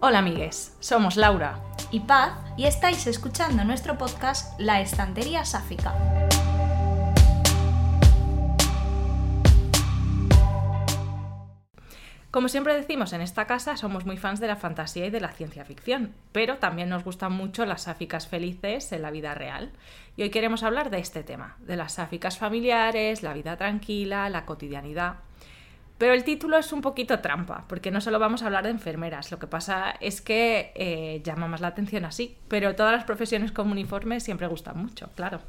Hola amigues, somos Laura y Paz y estáis escuchando nuestro podcast La Estantería Sáfica. Como siempre decimos en esta casa, somos muy fans de la fantasía y de la ciencia ficción, pero también nos gustan mucho las sáficas felices en la vida real. Y hoy queremos hablar de este tema, de las sáficas familiares, la vida tranquila, la cotidianidad. Pero el título es un poquito trampa, porque no solo vamos a hablar de enfermeras, lo que pasa es que eh, llama más la atención así, pero todas las profesiones con uniforme siempre gustan mucho, claro.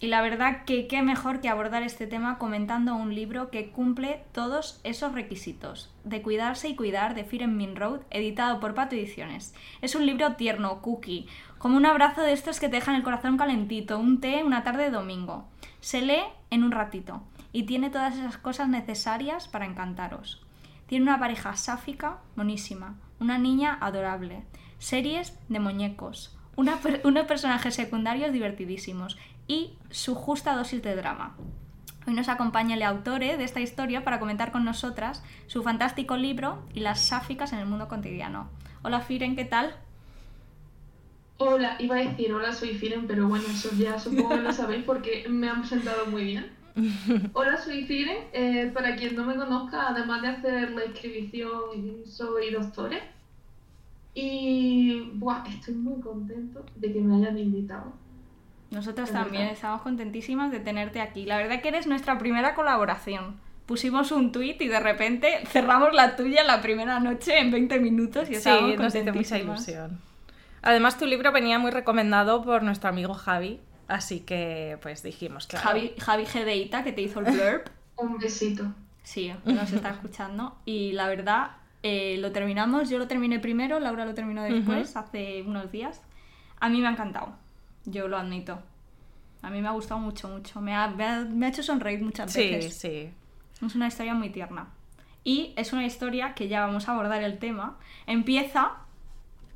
Y la verdad que qué mejor que abordar este tema comentando un libro que cumple todos esos requisitos. De Cuidarse y Cuidar de Fear Min Road, editado por Pato Ediciones. Es un libro tierno, cookie, como un abrazo de estos que te dejan el corazón calentito, un té una tarde de domingo. Se lee en un ratito y tiene todas esas cosas necesarias para encantaros. Tiene una pareja sáfica, monísima, una niña adorable, series de muñecos, unos personajes secundarios divertidísimos y su justa dosis de drama. Hoy nos acompaña el autor de esta historia para comentar con nosotras su fantástico libro y las sáficas en el mundo cotidiano. Hola Firen, ¿qué tal? Hola, iba a decir hola, soy Firen, pero bueno, eso ya supongo que lo sabéis porque me han presentado muy bien. Hola, soy Firen. Eh, para quien no me conozca, además de hacer la inscripción, soy doctora. Y buah, estoy muy contento de que me hayan invitado. Nosotras también estamos contentísimas de tenerte aquí. La verdad que eres nuestra primera colaboración. Pusimos un tweet y de repente cerramos la tuya la primera noche en 20 minutos y estábamos sí, nos ilusión. Además, tu libro venía muy recomendado por nuestro amigo Javi, Así que, pues dijimos, claro. Javi, Javi Gedeita, que te hizo el blurb. Un besito. Sí, nos está escuchando. Y la verdad, eh, lo terminamos. Yo lo terminé primero, Laura lo terminó después, hace unos días. A mí me ha encantado. Yo lo admito. A mí me ha gustado mucho, mucho. Me ha, me ha, hecho sonreír muchas veces. Sí, sí. Es una historia muy tierna. Y es una historia que ya vamos a abordar el tema. Empieza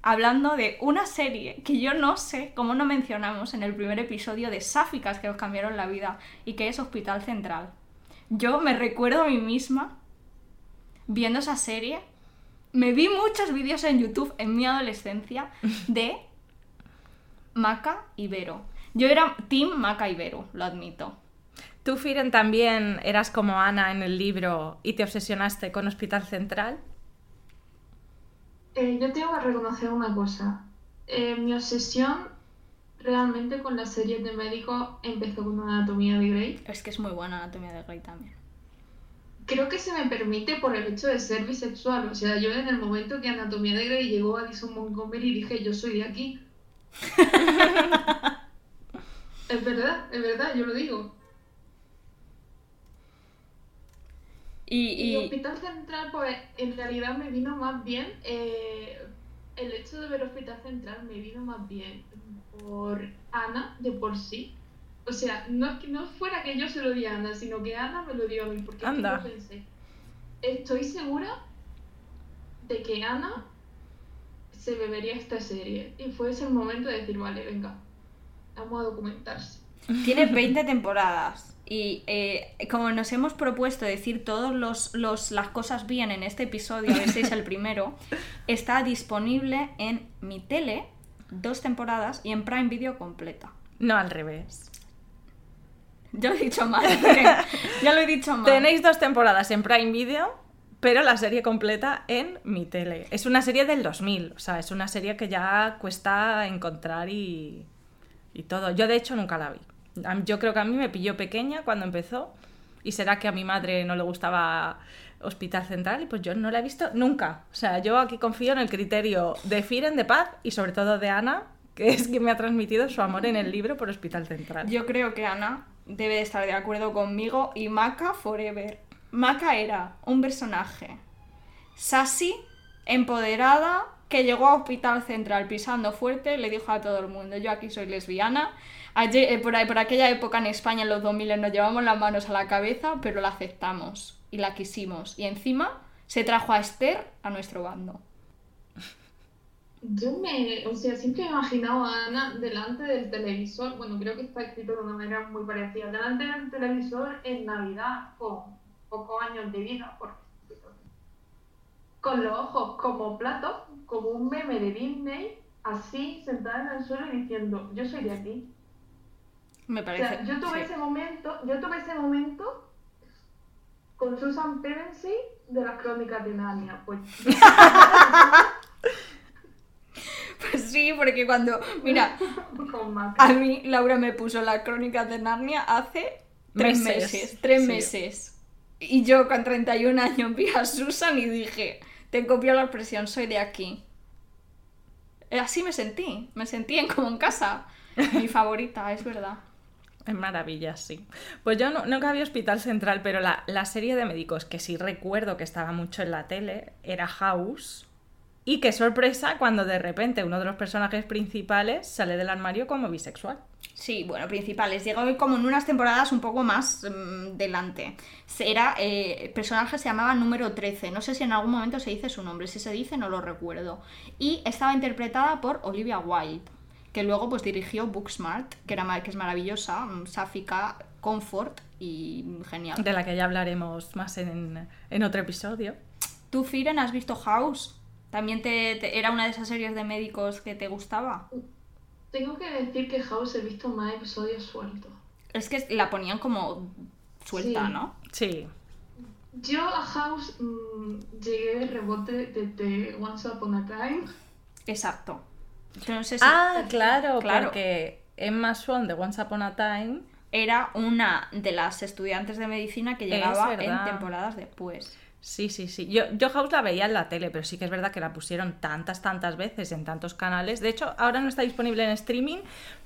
hablando de una serie que yo no sé cómo no mencionamos en el primer episodio de Sáficas que os cambiaron la vida y que es Hospital Central. Yo me recuerdo a mí misma viendo esa serie. Me vi muchos vídeos en YouTube en mi adolescencia de Maca y Vero. Yo era Team Maca y Vero, lo admito. ¿Tú, Firen, también eras como Ana en el libro y te obsesionaste con Hospital Central? Eh, yo tengo que reconocer una cosa. Eh, mi obsesión realmente con las series de médicos empezó con Anatomía de Grey. Es que es muy buena Anatomía de Grey también. Creo que se me permite por el hecho de ser bisexual. O sea, yo en el momento que Anatomía de Grey llegó a Alison Montgomery dije, yo soy de aquí. es verdad, es verdad, yo lo digo. Y, Hospital Central, pues en realidad me vino más bien, eh, el hecho de ver Hospital Central me vino más bien por Ana de por sí. O sea, no es que no fuera que yo se lo di a Ana, sino que Ana me lo dio a mí, porque yo pensé, estoy segura de que Ana se bebería esta serie. Y fue ese el momento de decir, vale, venga, vamos a documentarse. Tiene 20 temporadas. Y eh, como nos hemos propuesto decir todas los, las cosas bien en este episodio, este es el primero, está disponible en mi tele, dos temporadas, y en Prime Video completa. No al revés. Ya lo he dicho mal. ya lo he dicho mal. Tenéis dos temporadas en Prime Video, pero la serie completa en mi tele. Es una serie del 2000, o sea, es una serie que ya cuesta encontrar y, y todo. Yo de hecho nunca la vi. Yo creo que a mí me pilló pequeña cuando empezó y será que a mi madre no le gustaba Hospital Central y pues yo no la he visto nunca. O sea, yo aquí confío en el criterio de Firen, de Paz y sobre todo de Ana, que es quien me ha transmitido su amor en el libro por Hospital Central. Yo creo que Ana debe de estar de acuerdo conmigo y Maca Forever. Maca era un personaje sassy, empoderada, que llegó a Hospital Central pisando fuerte, le dijo a todo el mundo, yo aquí soy lesbiana eh, por, aquella época en España, en los 2000, nos llevamos las manos a la cabeza, pero la aceptamos y la quisimos. Y encima se trajo a Esther a nuestro bando. Yo me, o sea, siempre he imaginado a Ana delante del televisor, bueno, creo que está escrito de una manera muy parecida, delante del televisor en Navidad, con pocos años de vida, con los ojos como platos, como un meme de Disney, así, sentada en el suelo y diciendo, yo soy de aquí. Me O parece. sea, yo tuve sí. ese momento, yo tuve ese momento con Susan Pevensey de las crónicas de Narnia. Pues Pues sí, porque cuando. Mira, a mí Laura me puso las crónicas de Narnia hace tres Meses, meses. tres sí. meses. Y yo con 31 años vi a Susan y dije, te copio la expresión, soy de aquí. Eh, Así me sentí, me sentí en, como en casa. Mi favorita, es verdad. Es maravilla, sí. Pues yo no, nunca vi Hospital Central, pero la, la serie de médicos que sí recuerdo que estaba mucho en la tele era House. Y qué sorpresa cuando de repente uno de los personajes principales sale del armario como bisexual. Sí, bueno, principales. Llegó como en unas temporadas un poco más mm, delante. Era, eh, el personaje se llamaba número 13. No sé si en algún momento se dice su nombre. Si se dice, no lo recuerdo. Y estaba interpretada por Olivia Wilde, que luego pues dirigió Booksmart, que, era, que es maravillosa, mm, sáfica, comfort y genial. De la que ya hablaremos más en, en otro episodio. ¿Tú, Firen, has visto House? ¿También te, te- era una de esas series de médicos que te gustaba? Tengo que decir que House he visto más episodios sueltos. Es que la ponían como suelta, Sí. ¿no? Sí. Yo a House mm, llegué de rebote desde Once Upon a Time. Exacto. Yo no sé si Ah, claro, Claro. porque Emma Swan de Once Upon a Time era una de las estudiantes de medicina que llegaba en temporadas después. Sí, sí, sí. Yo, yo House la veía en la tele, pero sí que es verdad que la pusieron tantas, tantas veces en tantos canales. De hecho, ahora no está disponible en streaming,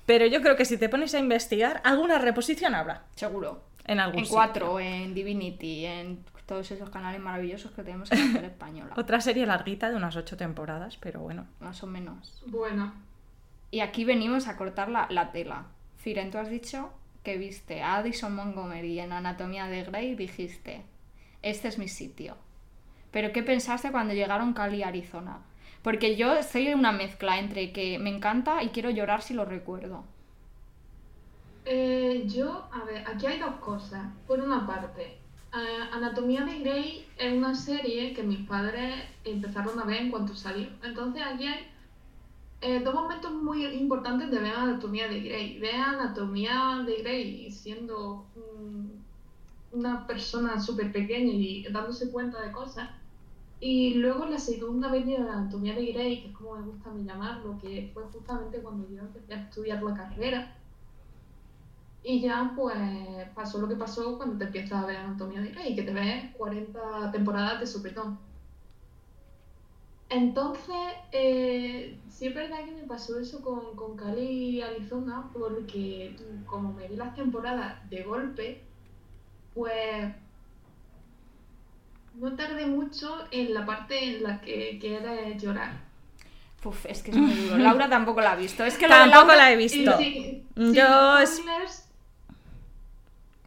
pero yo creo que si te pones a investigar, alguna reposición habrá Seguro. en algún En sitio. 4, en Divinity, en todos esos canales maravillosos que tenemos en la tele española. Otra serie larguita de unas ocho temporadas, pero bueno. Más o menos. Bueno, Y aquí venimos a cortar la, la tela. Firen, tú has dicho que viste a Addison Montgomery en Anatomía de Grey y dijiste, este es mi sitio. Pero ¿qué pensaste cuando llegaron Cali Arizona? Porque yo en una mezcla entre que me encanta y quiero llorar si lo recuerdo. eh, yo, a ver, aquí hay dos cosas. Por una parte, eh, Anatomía de Grey es una serie que mis padres empezaron a ver en cuanto salió. Entonces aquí hay eh, dos momentos muy importantes de ver Anatomía de Grey. Ver Anatomía de Grey siendo una persona súper pequeña y dándose cuenta de cosas. Y luego la segunda vez de Anatomía de Grey, que es como me gusta a mí llamarlo, que fue justamente cuando yo empecé a estudiar la carrera. Y ya pues pasó lo que pasó cuando te empiezas a ver Anatomía de Grey, que te ves 40 temporadas de sopetón. Entonces, eh, sí es verdad que me pasó eso con, con Cali y Arizona, porque como me vi las temporadas de golpe, pues no tardé mucho en la parte en la que quiere llorar. Uf, es que es muy duro. Laura tampoco la ha visto. Es que Tampoco Laura- la he visto. sí- Yo sí, es- spoilers,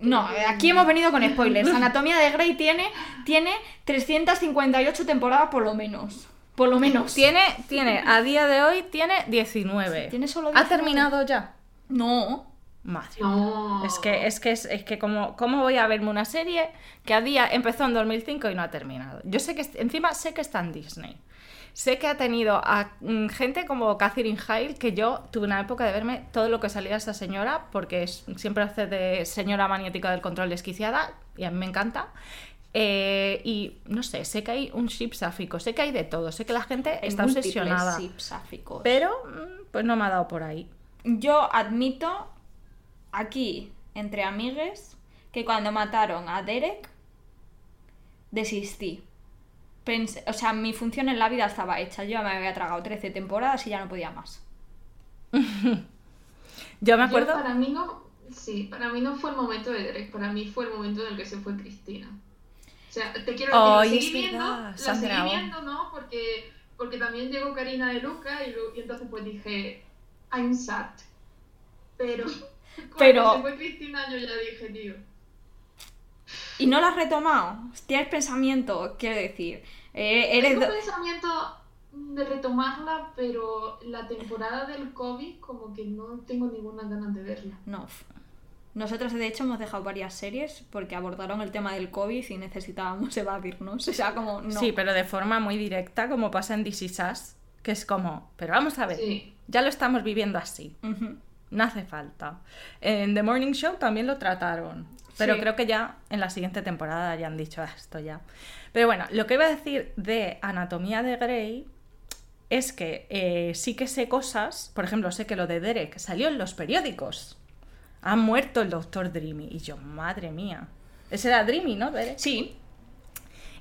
No, aquí hemos venido con spoilers. Anatomía de Grey tiene, tiene 358 temporadas por lo menos. Por lo menos. Tiene, tiene, a día de hoy tiene 19. ¿Tiene solo ¿Ha 19? terminado ya? No. Madre. No. Es que, es que, es, es que como, ¿cómo voy a verme una serie que a día empezó en 2005 y no ha terminado? Yo sé que, encima sé que está en Disney. Sé que ha tenido a mm, gente como Catherine Hale, que yo tuve una época de verme todo lo que salía esa señora, porque es- siempre hace de señora maniática del control desquiciada, y a mí me encanta. Eh, y no sé, sé que hay un ship sáfico, sé que hay de todo, sé que la gente Hay está obsesionada. Pero, mm, pues no me ha dado por ahí. Yo admito aquí, entre amigues, que cuando mataron a Derek, desistí. Pensé- o sea, mi función en la vida estaba hecha. Yo me había tragado 13 temporadas y ya no podía más. Yo me Yo, acuerdo. para mí no, sí, para mí no fue el momento de Derek, para mí fue el momento en el que se fue Cristina. O sea, te quiero decir, seguí viendo, verdad, la Sandra seguí viendo, ¿no? Porque, porque también llegó Karina de Luca y, y entonces pues dije, I'm sad. Pero, cuando Pero- se fue Cristina yo ya dije, tío, Y no la has retomado. Tienes pensamiento, quiero decir. Eh, eres tengo do- pensamiento de retomarla, pero la temporada del COVID como que no tengo ninguna ganas de verla. No. Nosotros, de hecho, hemos dejado varias series porque abordaron el tema del COVID y necesitábamos evadirnos. O sea, como no. Sí, pero de forma muy directa, como pasa en Us, que es como, pero vamos a ver, Sí. ya lo estamos viviendo así, Ujú. No hace falta. En The Morning Show también lo trataron, pero Sí. creo que ya en la siguiente temporada ya han dicho "Ah, esto ya. Pero bueno, lo que iba a decir de Anatomía de Grey es que eh, sí que sé cosas, por ejemplo, sé que lo de Derek salió en los periódicos. Ha muerto el doctor Dreamy. Y yo, madre mía. Ese era Dreamy, ¿no? Derek? Sí,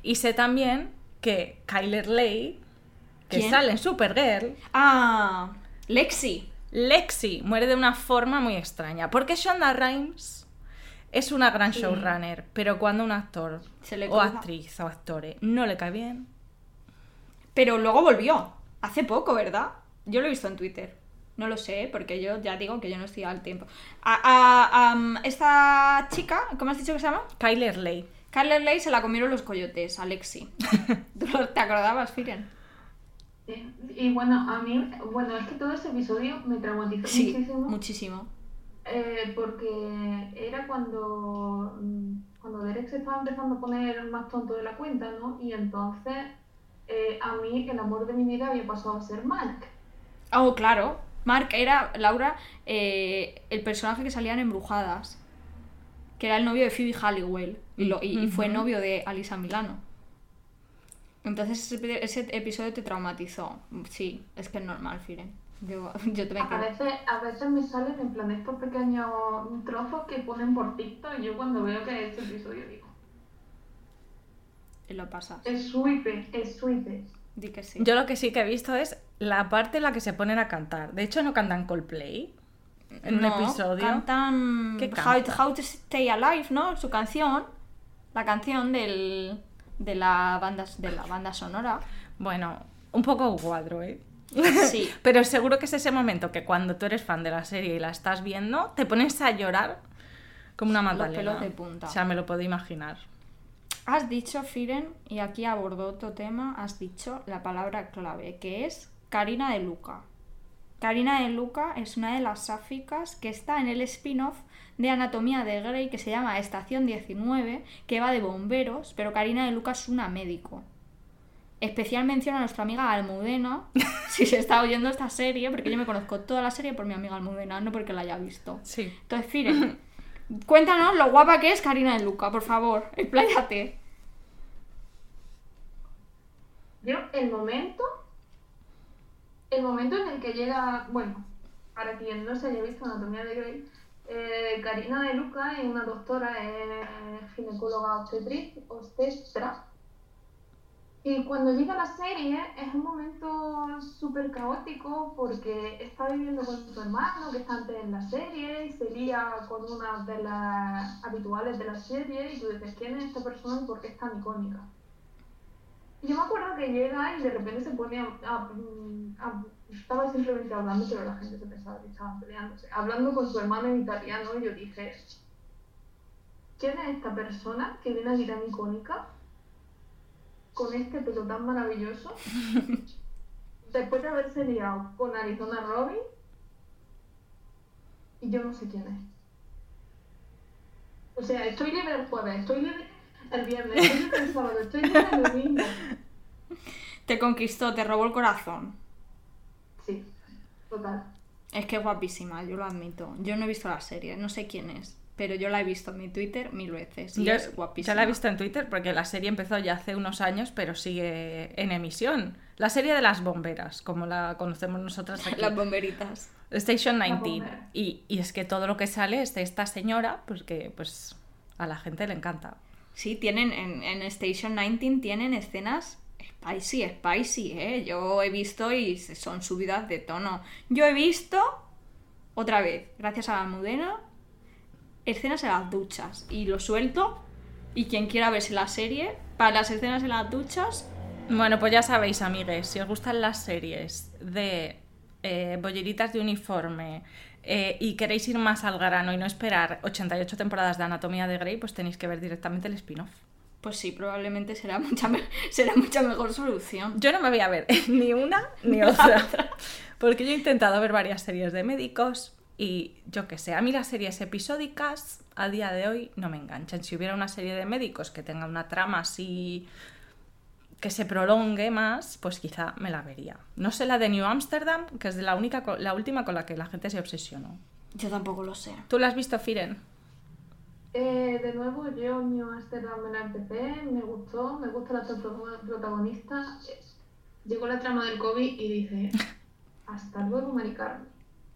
Y sé también que Kyler Ley, que ¿Quién? sale en Supergirl, Ah, Lexi. Lexi muere de una forma muy extraña. Porque Shonda Rhimes es una gran showrunner, pero cuando un actor Se le o cruza. actriz o actore no le cae bien, Pero luego volvió. Hace poco, ¿verdad? Yo lo he visto en Twitter. No lo sé, porque yo ya digo que yo no estoy al tiempo. A, esta chica, ¿cómo has dicho que se llama? Kyler Ley. Kyler Ley se la comieron los coyotes, Alexi. ¿Tú lo- te acordabas, Firen? Sí. Y bueno, a mí, bueno, es que todo ese episodio me traumatizó Sí, muchísimo. muchísimo. eh, porque era cuando, mm, cuando Derek se estaba empezando a poner más tonto de la cuenta, ¿no? Y entonces eh, a mí el amor de mi vida había pasado a ser Mark. Oh, claro. Mark era, Laura, eh, el personaje que salía en Embrujadas. Que era el novio de Phoebe Halliwell. Y, lo- y- y fue novio de Alisa Milano. Entonces ese, ese episodio te traumatizó. Sí, es que es normal, Firen. Yo, yo te A veces, a veces me salen en plan estos pequeños trozos que ponen por TikTok y yo cuando veo que es ese episodio digo, Y lo pasas. es sweeper, es sweeper. Di que sí. Yo lo que sí que he visto es la parte en la que se ponen a cantar. De hecho, no cantan Coldplay en No, un episodio. Cantan ¿Qué? How to Stay Alive, ¿no? Su canción. La canción del, de, la banda, de la banda sonora. Bueno, un poco cuadro, ¿eh? Sí. Pero seguro que es ese momento que cuando tú eres fan de la serie y la estás viendo, te pones a llorar como una Los magdalena. pelos de punta. O sea, me lo puedo imaginar. Has dicho, Firen, y aquí abordo otro tema, has dicho la palabra clave, que es Karina de Luca. Karina de Luca es una de las sáficas que está en el spin-off de Anatomía de Grey que se llama Estación 19, que va de bomberos, pero Karina de Luca es una médico. Especial mención a nuestra amiga Almudena, si se está oyendo esta serie, porque yo me conozco toda la serie por mi amiga Almudena, no porque la haya visto. Sí. Entonces, Firen, cuéntanos lo guapa que es Karina de Luca, por favor, expláyate. Yo, el momento, el momento en el que llega, bueno, para quien no se haya visto Anatomía de Grey, eh, Karina de Luca es una doctora, es ginecóloga obstetriz, obstetra. Y cuando llega la serie es un momento súper caótico porque está viviendo con su hermano que está antes en la serie y se lía con una de las habituales de la serie y tú dices, ¿quién es esta persona y por qué es tan icónica? Y yo me acuerdo que llega y de repente se pone a, a- a- estaba simplemente hablando, pero la gente se pensaba que estaban peleándose. Hablando con su hermano en italiano, yo dije, ¿quién es esta persona que viene aquí tan icónica? Con este pelo tan maravilloso. Después de haberse liado con Arizona Robin. Y yo no sé quién es. O sea, estoy libre el jueves, estoy libre el viernes, estoy libre el sábado, estoy libre el domingo. Te conquistó, te robó el corazón. Sí, total. Es que es guapísima, yo lo admito. Yo no he visto la serie, no sé quién es, pero yo la he visto en mi Twitter mil veces y Yo es guapísima. ya la he visto en Twitter porque la serie empezó ya hace unos años, pero sigue en emisión. La serie de las bomberas, como la conocemos nosotras aquí. Las bomberitas. Station La 19. bombera. Y, y es que todo lo que sale es de esta señora, pues que pues a la gente le encanta. Sí, tienen en, en Station 19 tienen escenas spicy, spicy, ¿eh? Yo he visto y son subidas de tono. Yo he visto, otra vez, gracias a la Almudena, escenas en las duchas. Y lo suelto. Y quien quiera verse la serie, para las escenas en las duchas, Bueno, pues ya sabéis, amigues, si os gustan las series de eh, bolleritas de uniforme eh, y queréis ir más al grano y no esperar 88 temporadas de Anatomía de Grey, pues tenéis que ver directamente el spin-off. Pues sí, probablemente será mucha, me- será mucha mejor solución. Yo no me voy a ver ni una ni otra, porque yo he intentado ver varias series de médicos Y yo qué sé, a mí las series episódicas a día de hoy no me enganchan. Si hubiera una serie de médicos que tenga una trama así que se prolongue más, pues quizá me la vería. No sé la de New Amsterdam, que es de la única la última con la que la gente se obsesionó. Yo tampoco lo sé. ¿Tú la has visto, Firen? Eh, de nuevo, yo New Amsterdam me la empecé, me gustó, me gusta la protagonista. Llegó la trama del COVID y dije, hasta luego, Mari Carmen.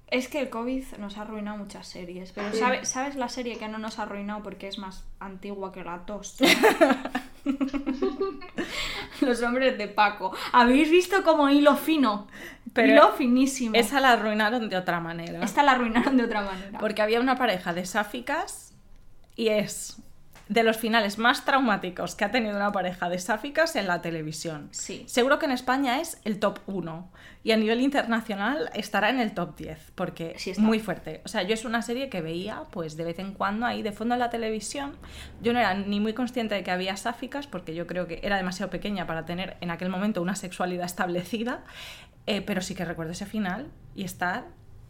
Es que el COVID nos ha arruinado muchas series, pero Sí. ¿sabe- ¿sabes la serie que no nos ha arruinado porque es más antigua que la tos? Los hombres de Paco. ¿Habéis visto como hilo fino? Pero hilo finísimo. Esa la arruinaron de otra manera. Esta la arruinaron de otra manera. Porque había una pareja de sáficas y es de los finales más traumáticos que ha tenido una pareja de sáficas en la televisión. Sí. Seguro que en España es el top 1 y a nivel internacional estará en el top 10 porque Sí es muy fuerte. O sea, yo es una serie que veía pues de vez en cuando ahí de fondo en la televisión. Yo no era ni muy consciente de que había sáficas porque yo creo que era demasiado pequeña para tener en aquel momento una sexualidad establecida, eh, pero sí que recuerdo ese final y estar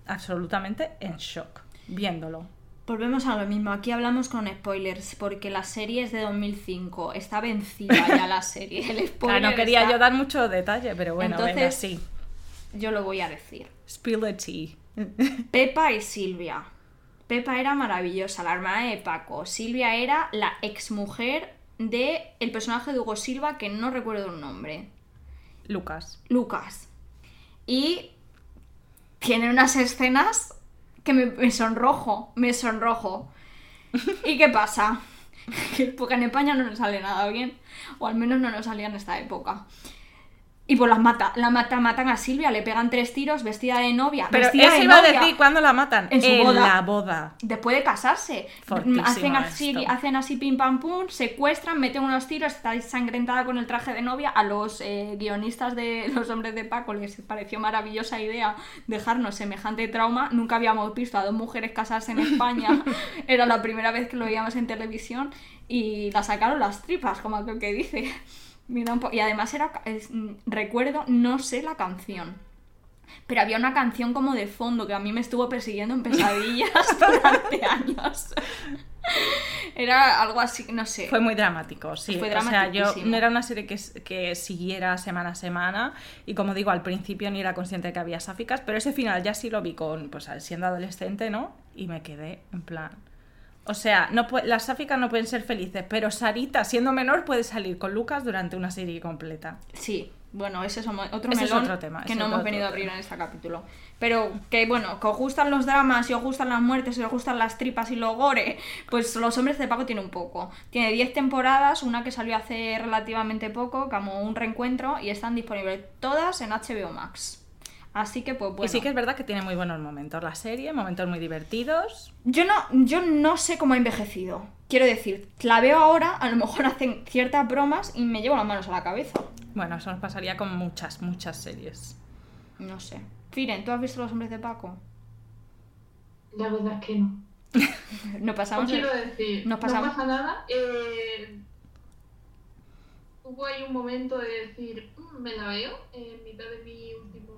absolutamente en shock viéndolo. Volvemos a lo mismo. Aquí hablamos con spoilers porque la serie es de 2005. Está vencida ya la serie. El spoiler Claro, no quería está- yo dar mucho detalle, pero bueno, venga, Entonces- sí. Yo lo voy a decir. Spill the tea. Pepa y Silvia. Pepa era maravillosa, la hermana de Paco. Silvia era la exmujer de el personaje de Hugo Silva, que no recuerdo un nombre. Lucas. Lucas. Y tiene unas escenas que me, sonrojo, me sonrojo. ¿Y qué pasa? Que- Porque en España no nos sale nada bien, o al menos no nos salía en esta época. Y pues las mata, la mata, matan a Silvia, le pegan tres tiros vestida de novia. Pero vestida eso de iba a decir cuándo la matan. En su boda. la boda. Después de casarse, Fortísimo hacen así, esto. hacen así pim pam pum, secuestran, meten unos tiros, está ensangrentada con el traje de novia. A los eh, guionistas de Los Hombres de Paco les pareció maravillosa idea dejarnos semejante trauma. Nunca habíamos visto a dos mujeres casarse en España. Era la primera vez que lo veíamos en televisión y la sacaron las tripas, como aquel que dice. Mira un po- y además era, es- mm, recuerdo, no sé la canción. Pero había una canción como de fondo que a mí me estuvo persiguiendo en pesadillas durante años. Era algo así, no sé. Fue muy dramático, sí. Fue o sea, yo no era una serie que, que siguiera semana a semana. Y como digo, al principio ni era consciente de que había sáficas, pero ese final ya sí lo vi con, pues siendo adolescente, ¿no? Y me quedé en plan. O sea, no las sáficas no pueden ser felices, pero Sarita, siendo menor, puede salir con Lucas durante una serie completa. Sí, bueno, ese es otro Ese es otro tema, que no hemos venido a abrir en este capítulo. Pero que bueno, que os gustan los dramas, si os gustan las muertes, si os gustan las tripas y lo gore, pues Los Hombres de Paco tiene un poco. Tiene 10 temporadas, una que salió hace relativamente poco, como un reencuentro, y están disponibles todas en HBO Max. Así que pues bueno. Y sí que es verdad que tiene muy buenos momentos la serie, momentos muy divertidos. Yo no, yo no sé cómo ha envejecido. Quiero decir, la veo ahora, a lo mejor hacen ciertas bromas y me llevo las manos a la cabeza. Bueno, eso nos pasaría con muchas, muchas series. No sé. Firen, ¿tú has visto Los Hombres de Paco? La verdad es que no. No Os pasamos. quiero decir, nos pasamos- no pasa nada. eh, hubo ahí un momento de decir, "Mm, me la veo, en mitad de mi último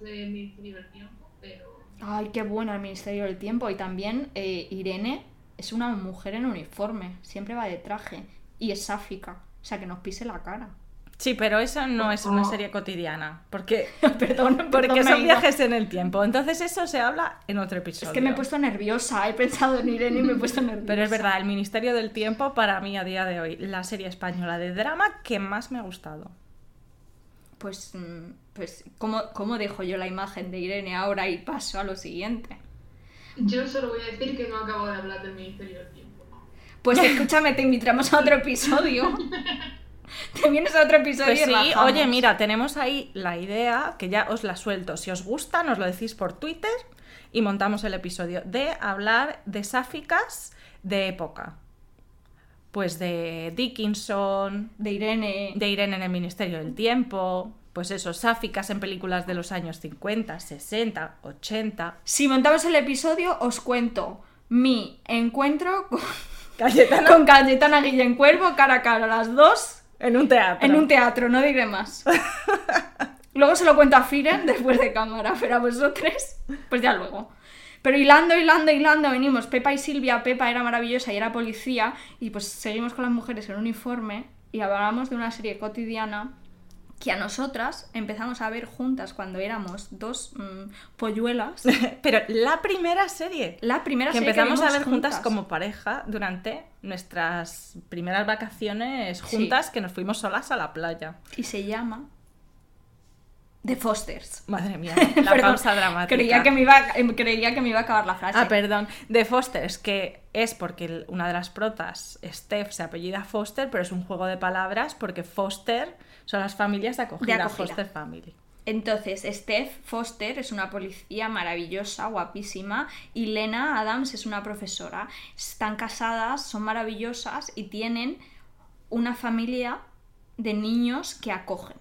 de Ministerio del Tiempo, pero Ay, qué bueno el Ministerio del Tiempo. Y también eh, Irene es una mujer en uniforme. Siempre va de traje. Y es sáfica. O sea, que nos pise la cara. Sí, pero eso no es una Oh. serie cotidiana, porque, perdón, porque perdón, son viajes en el tiempo. Entonces eso se habla en otro episodio. Es que me he puesto nerviosa. He pensado en Irene y me he puesto nerviosa. Pero es verdad, el Ministerio del Tiempo para mí a día de hoy, la serie española de drama que más me ha gustado. Pues, mm, pues ¿cómo, ¿cómo dejo yo la imagen de Irene ahora y paso a lo siguiente? yo solo voy a decir que no acabo de hablar del Ministerio del Tiempo. Pues escúchame, te invitamos a otro episodio. te vienes a otro episodio Pues sí, oye, mira, tenemos ahí la idea, que ya os la suelto. Si os gusta, nos lo decís por Twitter y montamos el episodio de hablar de sáficas de época. Pues de Dickinson, De Irene. de Irene en el Ministerio del Tiempo, pues eso, sáficas en películas de los años 50, 60, 80. Si montamos el episodio, os cuento mi encuentro con, Cayetana con Cayetana Guillén Cuervo, cara a cara, las dos, en un teatro. en un teatro, no diré más. Luego se lo cuento a Firen después de cámara, pero a vosotros, pues ya luego. Pero hilando, hilando, hilando, venimos Pepa y Silvia. Pepa era maravillosa y era policía. Y pues seguimos con las mujeres en uniforme y hablamos de una serie cotidiana que a nosotras empezamos a ver juntas cuando éramos dos mm, polluelas. Pero la primera serie La primera que serie empezamos a ver juntas como pareja durante nuestras primeras vacaciones Sí. juntas que nos fuimos solas a la playa. Y se llama The Fosters. Madre mía, la Perdón, pausa dramática. Creía que, me iba, em, creía que me iba a acabar la frase. Ah, perdón. De Fosters, que es porque una de las protas, Steph, se apellida Foster, pero es un juego de palabras porque Foster son las familias de acogida, De acogida. Foster Family. Entonces, Steph Foster es una policía maravillosa, guapísima, y Lena Adams es una profesora. Están casadas, son maravillosas y tienen una familia de niños que acogen.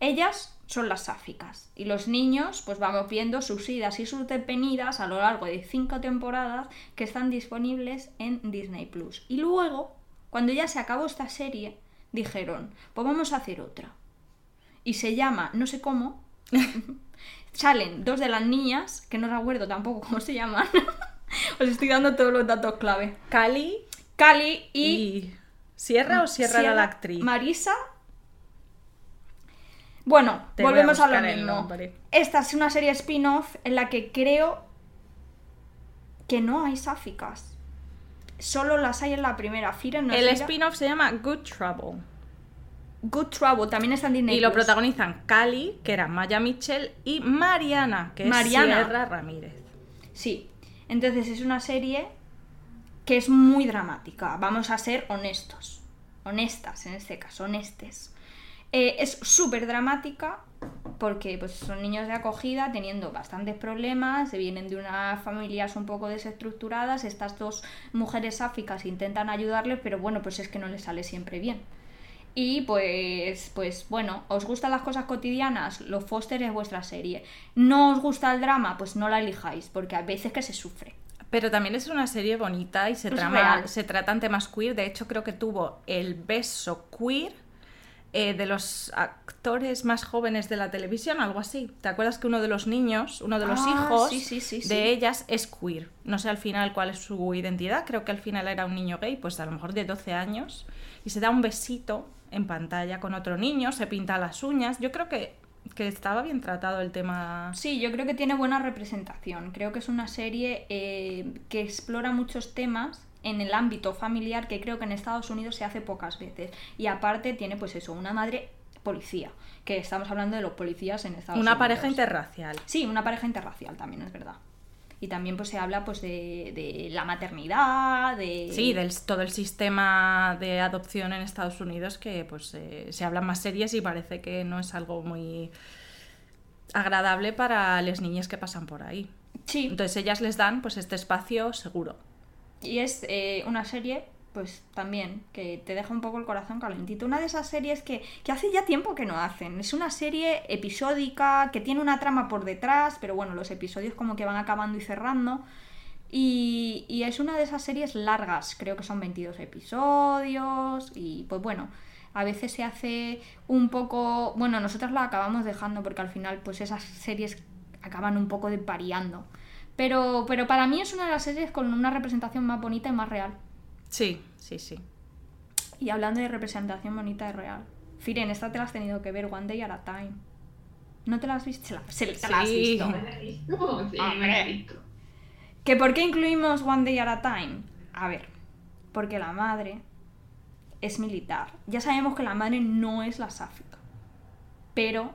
Ellas son las sáficas y los niños pues vamos viendo sus idas y sus venidas a lo largo de cinco temporadas que están disponibles en Disney Plus. Y luego, cuando ya se acabó esta serie, dijeron, pues vamos a hacer otra y se llama, no sé cómo, salen dos de las niñas, que no recuerdo tampoco cómo se llaman, os estoy dando todos los datos clave. Cali Cali y... y... ¿Sierra o Sierra, era la actriz? Marisa. Bueno, Te voy a volvemos a, lo mismo. Esta es una serie spin-off en la que creo que no hay sáficas. Solo las hay en la primera. Firen nos el spin-off se llama Good Trouble. Good Trouble también está en Disney Y lo Plus. protagonizan Cali, que era Maya Mitchell, y Mariana, que Mariana. es Sierra Ramírez. Sí. Entonces es una serie que es muy dramática. Vamos a ser honestos. Honestas, en este caso, honestes. Eh, es súper dramática porque pues, son niños de acogida teniendo bastantes problemas, se vienen de unas familias un poco desestructuradas, estas dos mujeres áficas intentan ayudarles, pero bueno, pues es que no les sale siempre bien. Y pues, pues bueno, ¿os gustan las cosas cotidianas? Los Foster es vuestra serie. ¿No os gusta el drama? Pues no la elijáis, porque hay veces que se sufre. Pero también es una serie bonita y se, Es trama, se tratan temas queer. De hecho, creo que tuvo el beso queer eh, de los actores más jóvenes de la televisión, algo así. ¿Te acuerdas que uno de los niños, uno de los Ah, hijos sí, sí, sí, sí. de ellas es queer? No sé al final cuál es su identidad. Creo que al final era un niño gay, pues a lo mejor de 12 años. Y se da un besito en pantalla con otro niño, se pinta las uñas. Yo creo que, que estaba bien tratado el tema. Sí, yo creo que tiene buena representación. Creo que es una serie eh, que explora muchos temas en el ámbito familiar que creo que en Estados Unidos se hace pocas veces. Y aparte tiene pues eso, una madre policía, que estamos hablando de los policías en Estados Unidos. Una pareja interracial. Sí, una pareja interracial también, es verdad. Y también pues se habla pues de, de la maternidad, de... Sí, del todo el sistema de adopción en Estados Unidos que pues eh, se hablan más series y parece que no es algo muy agradable para las niñas que pasan por ahí. Sí, Entonces ellas les dan pues este espacio seguro. Y es eh, una serie, pues también, que te deja un poco el corazón calentito. Una de esas series que, que hace ya tiempo que no hacen. Es una serie episódica, que tiene una trama por detrás, pero bueno, los episodios como que van acabando y cerrando. Y, es una de esas series largas, creo que son 22 episodios. Y pues bueno, a veces se hace un poco... Bueno, nosotros la acabamos dejando porque al final pues esas series acaban un poco de variando. Pero, pero para mí es una de las series con una representación más bonita y más real. Sí, sí, sí. Y hablando de representación bonita y real. Firen, esta te la has tenido que ver One Day at a Time. ¿No te la has visto? Se la, se- te la has Sí. visto. ¿Me la he visto? Sí, Hombre. me visto. ¿Que ¿Por qué incluimos One Day at a Time? A ver, porque la madre es militar. Ya sabemos que la madre no es la sáfica. Pero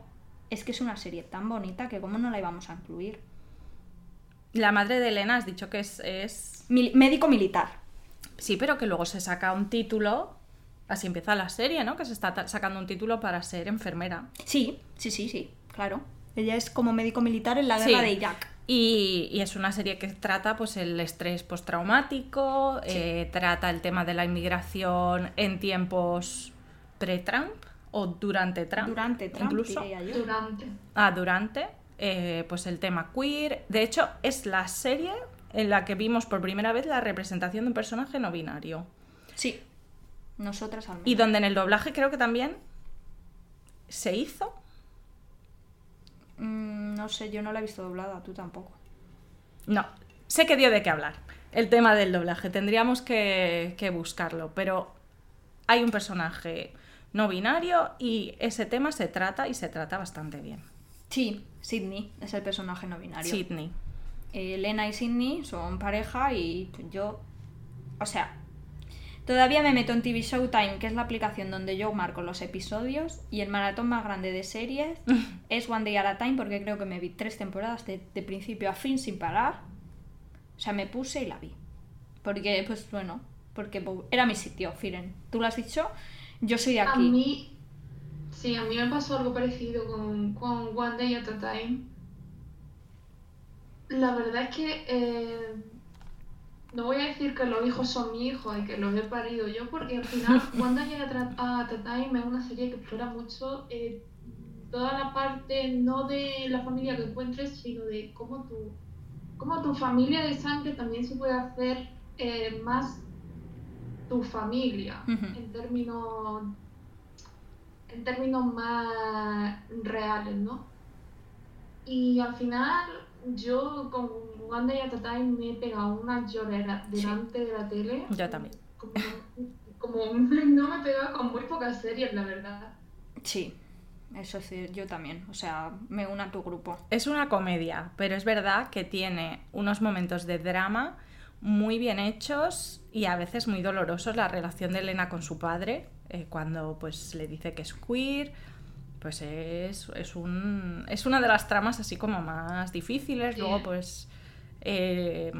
es que es una serie tan bonita que cómo no la íbamos a incluir. La madre de Elena has dicho que es, es... Mil- médico militar. Sí, pero que luego se saca un título. Así empieza la serie, ¿no? Que se está sacando un título para ser enfermera. Sí, sí, sí, sí, claro. Ella es como médico militar en la Sí. guerra de Irak. Y, y es una serie que trata pues el estrés postraumático, Sí. eh, trata el tema de la inmigración en tiempos pre-Trump o durante Trump. Durante Trump, incluso. diría yo. Durante. Ah, durante. Eh, pues el tema queer. De hecho, es la serie en la que vimos por primera vez la representación de un personaje no binario. Sí. Nosotras al menos. Y donde en el doblaje creo que también se hizo. Mm, no sé, yo no la he visto doblada, tú tampoco. No, sé que dio de qué hablar. El tema del doblaje, tendríamos que, que buscarlo, pero hay un personaje no binario y ese tema se trata y se trata bastante bien. Sí, Sidney es el personaje no binario. Sidney. Eh, Elena y Sidney son pareja y yo, o sea, todavía me meto en TV Showtime, que es la aplicación donde yo marco los episodios, y el maratón más grande de series es One Day at a Time, porque creo que me vi tres temporadas de, de principio a fin sin parar. O sea, me puse y la vi. Porque, pues bueno, porque era mi sitio, Firen. Tú lo has dicho, yo soy de A aquí. mí, sí, a mí me pasó algo parecido con, con One Day at a Time. La verdad es que eh, no voy a decir que los hijos son mis hijos y que los he parido yo, porque al final One Day at a Time es una serie que explora mucho eh, toda la parte no de la familia que encuentres, sino de cómo tu, cómo tu familia de sangre también se puede hacer eh, más tu familia en términos en términos más reales, ¿no? Y al final yo con One Day at a Time me he pegado una llorera Sí. delante de la tele. Yo también. Como, como no me he pegado con muy pocas series, la verdad. Sí, eso sí, yo también. O sea, me uno a tu grupo. Es una comedia, pero es verdad que tiene unos momentos de drama muy bien hechos y a veces muy dolorosos. La relación de Elena con su padre, eh, cuando pues le dice que es queer, pues es, es, un, es una de las tramas así como más difíciles. Luego pues eh,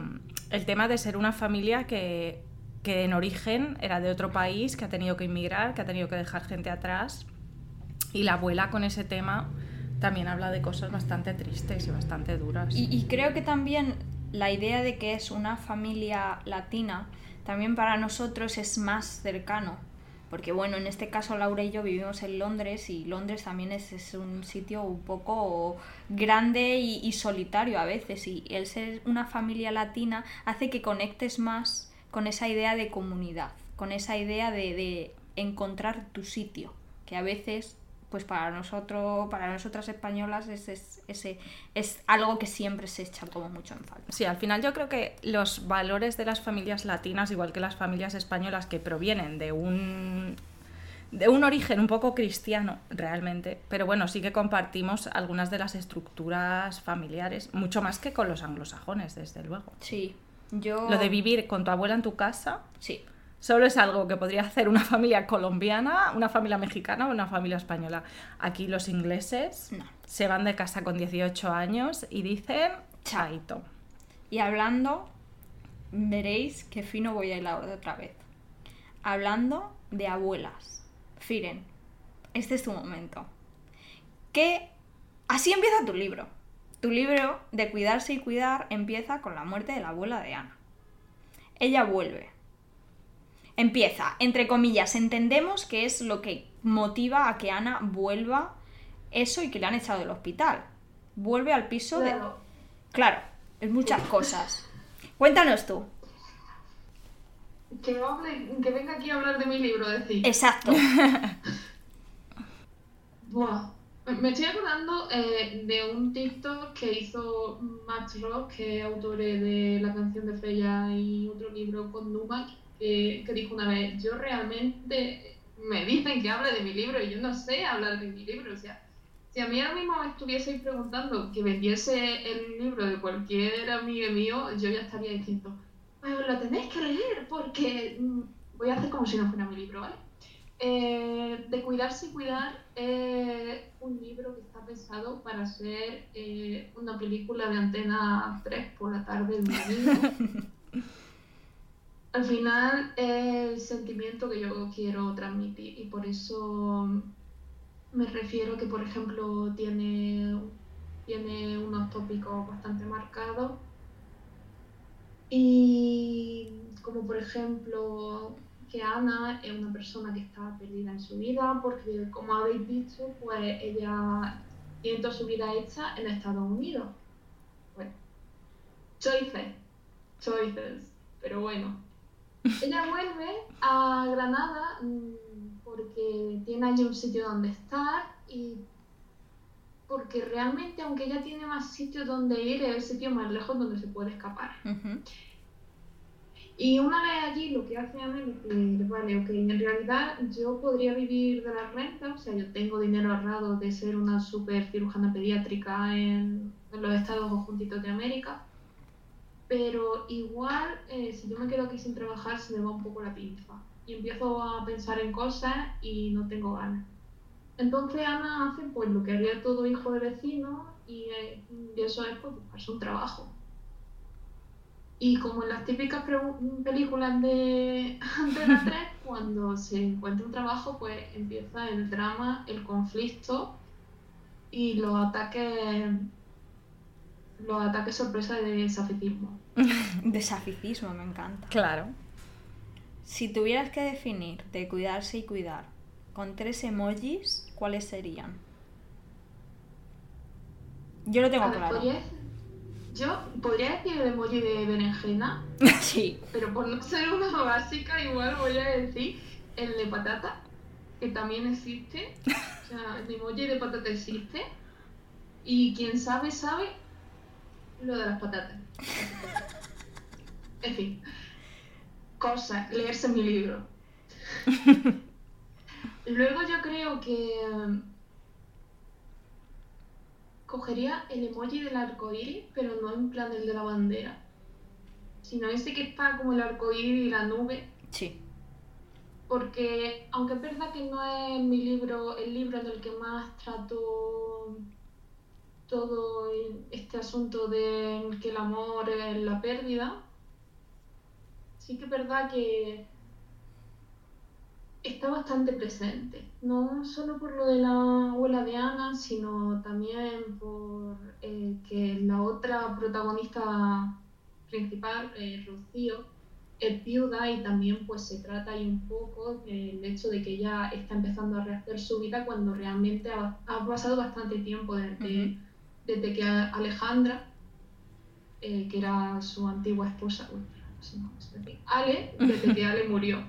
el tema de ser una familia que, que en origen era de otro país, que ha tenido que inmigrar, que ha tenido que dejar gente atrás. Y la abuela con ese tema también habla de cosas bastante tristes y bastante duras. Y, y creo que también la idea de que es una familia latina, también para nosotros es más cercano. Porque bueno, en este caso Laura y yo vivimos en Londres y Londres también es, es un sitio un poco grande y, y solitario a veces. Y el ser una familia latina hace que conectes más con esa idea de comunidad, con esa idea de, de encontrar tu sitio, que a veces pues para nosotros, para nosotras españolas es, es, ese- es algo que siempre se echa como mucho en falta. Sí, al final yo creo que los valores de las familias latinas, igual que las familias españolas que provienen de un de un origen un poco cristiano realmente, pero bueno, sí que compartimos algunas de las estructuras familiares, mucho más que con los anglosajones, desde luego. Sí, yo... Lo de vivir con tu abuela en tu casa Sí, solo es algo que podría hacer una familia colombiana, una familia mexicana o una familia española. Aquí los ingleses No. se van de casa con 18 años y dicen chaito. y hablando, veréis que fino voy a hilar otra vez. Hablando de abuelas. Firen, este es tu momento. Que así empieza tu libro. Tu libro de cuidarse y cuidar empieza con la muerte de la abuela de Ana. Ella vuelve. Empieza, entre comillas, entendemos que es lo que motiva a que Ana vuelva eso y que le han echado del hospital. Vuelve al piso de... Claro. Claro, es muchas cosas. Cuéntanos tú. Que, hable- que venga aquí a hablar de mi libro, decir. Exacto. Buah. Me estoy acordando eh, de un TikTok que hizo Max Rock, que es autor de la canción de Freya y otro libro con Numak, que, dijo una vez, yo realmente me dicen que hable de mi libro y yo no sé hablar de mi libro. O sea, si a mí ahora mismo me estuvieseis preguntando que vendiese el libro de cualquier amigo mío, yo ya estaría diciendo, pues lo tenéis que leer porque mm, voy a hacer como si no fuera mi libro, ¿vale? Eh, de cuidarse y cuidar es un libro que está pensado para ser eh, una película de antena 3 por la tarde el domingo. Al final es el sentimiento que yo quiero transmitir y por eso me refiero que, por ejemplo, tiene, tiene unos tópicos bastante marcados y como por ejemplo que Ana es una persona que está perdida en su vida porque como habéis visto pues ella tiene toda su vida hecha en Estados Unidos. Bueno, choices, choices, pero bueno. Ella vuelve a Granada mm, porque tiene allí un sitio donde estar y porque realmente, aunque ella tiene más sitios donde ir, es el sitio más lejos donde se puede escapar. Y una vez allí, lo que hace Ana es decir, vale, ok, en realidad yo podría vivir de las rentas, o sea, yo tengo dinero ahorrado de ser una super cirujana pediátrica en, en los Estados Juntitos de América, pero igual, eh, si yo me quedo aquí sin trabajar, se me va un poco la pinza. Y empiezo a pensar en cosas y no tengo ganas. Entonces Ana hace pues lo que haría todo hijo de vecino y, eh, y eso es pues buscarse un trabajo. Y como en las típicas películas de Antena 3, cuando se encuentra un trabajo, pues empieza el drama, el conflicto y los ataques los ataques sorpresa de saficismo. Desaficismo, me encanta. Claro. Si tuvieras que definir de cuidarse y cuidar con tres emojis, ¿cuáles serían? Yo lo tengo ver, claro. ¿podría decir- yo podría decir el emoji de berenjena, Sí. pero por no ser una básica, igual voy a decir el de patata, que también existe. O sea, el emoji de patata existe. Y quien sabe, sabe lo de las patatas. En fin. Cosas, leerse mi libro. Luego yo creo que um, cogería el emoji del arco iris, pero no en plan el de la bandera, sino ese que está como el arco iris y la nube, Sí. porque aunque es verdad que no es mi libro, el libro en el que más trato todo este asunto de que el amor es la pérdida, sí que es verdad que está bastante presente, no solo por lo de la abuela de Ana, sino también por eh, que la otra protagonista principal, eh, Rocío, es viuda y también pues se trata ahí un poco del hecho de que ella está empezando a rehacer su vida cuando realmente ha, ha pasado bastante tiempo desde, Ujú. Desde que Alejandra, eh, que era su antigua esposa, uy, no sé, no, es decir, Ale, desde que Ale murió.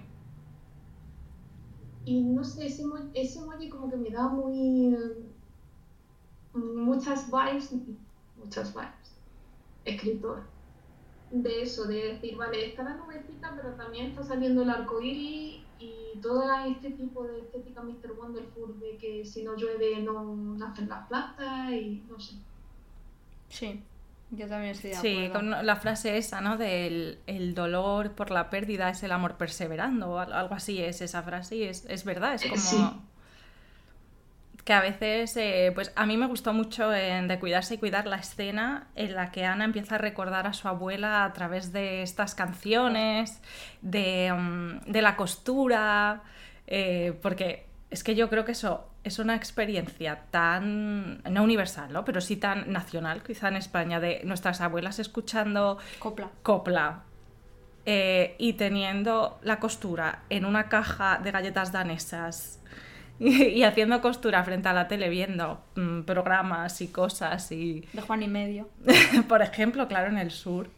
Y no sé, ese, ese emoji como que me da muy... muchas vibes, muchas vibes, escritor, de eso, de decir, vale, está la nubecita, pero también está saliendo el arco iris y todo este tipo de estética Mr. Wonderful de que si no llueve no nacen las plantas y no sé. Sí. Yo también estoy de Sí, acuerdo. con la frase esa, ¿no? Del el dolor por la pérdida es el amor perseverando, o al- algo así es esa frase y es, es verdad, es Eh, como... sí. Que a veces, eh, pues a mí me gustó mucho en De Cuidarse y Cuidar la escena en la que Ana empieza a recordar a su abuela a través de estas canciones, de, mm, de la costura, eh, porque es que yo creo que eso es una experiencia tan, no universal, ¿no? pero sí tan nacional, quizá en España, de nuestras abuelas escuchando Copla. copla eh, y teniendo la costura en una caja de galletas danesas y, y haciendo costura frente a la tele viendo mm, programas y cosas y De Juan y medio. por ejemplo claro en el sur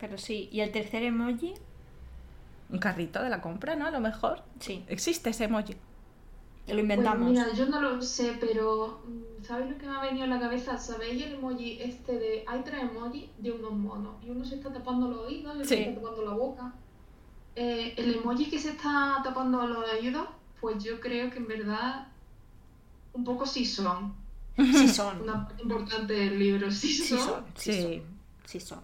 Pero sí. ¿Y el tercer emoji? un carrito de la compra no a lo mejor Sí. existe ese emoji Lo inventamos. Mira, yo no lo sé, pero mm, ¿sabéis lo que me ha venido a la cabeza? ¿Sabéis el emoji este de... Hay tres emojis de unos monos y uno se está tapando los oídos y otro Sí. se está tapando la boca. Eh, el emoji que se está tapando los oídos, pues yo creo que en verdad un poco sí son. Sí son. Una parte importante del libro, sí Sí son. son. Sí sí son. Sí son.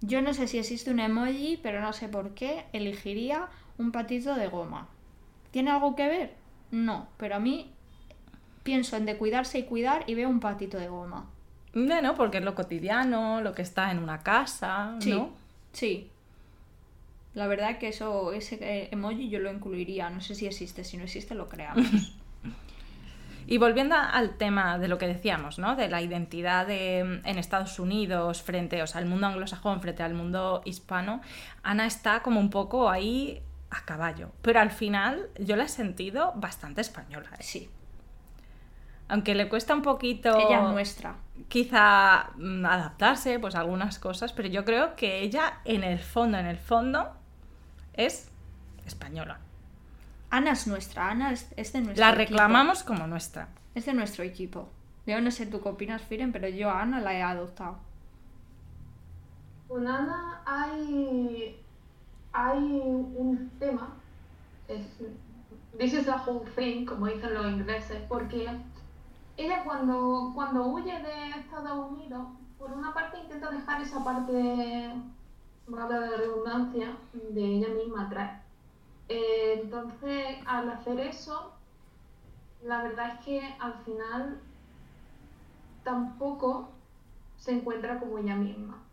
Yo no sé si existe un emoji, pero no sé por qué elegiría un patito de goma. ¿Tiene algo que ver? No, pero a mí pienso en de cuidarse y cuidar y veo un patito de goma. bueno porque es lo cotidiano lo que está en una casa Sí, no sí. La verdad que eso, ese eh, emoji yo lo incluiría. No sé si existe, si no existe lo creamos. Y volviendo al tema de lo que decíamos, ¿no? De la identidad de, en Estados Unidos frente, o sea, al mundo anglosajón frente al mundo hispano, Ana está como un poco ahí a caballo. Pero al final yo la he sentido bastante española. ¿eh? Sí, Aunque le cuesta un poquito ella es nuestra. quizá mm, adaptarse, pues a algunas cosas, pero yo creo que ella en el fondo, en el fondo, es española. Ana es nuestra, Ana es, es de nuestro La equipo. reclamamos como nuestra. Es de nuestro equipo. Yo no sé tú qué opinas, Firen, pero yo a Ana la he adoptado. Con Ana hay, hay un tema, es, this is the whole thing, como dicen los ingleses, porque ella cuando, cuando huye de Estados Unidos, por una parte intenta dejar esa parte, valga la redundancia, de ella misma atrás. Eh, entonces, al hacer eso, la verdad es que al final tampoco se encuentra como ella misma.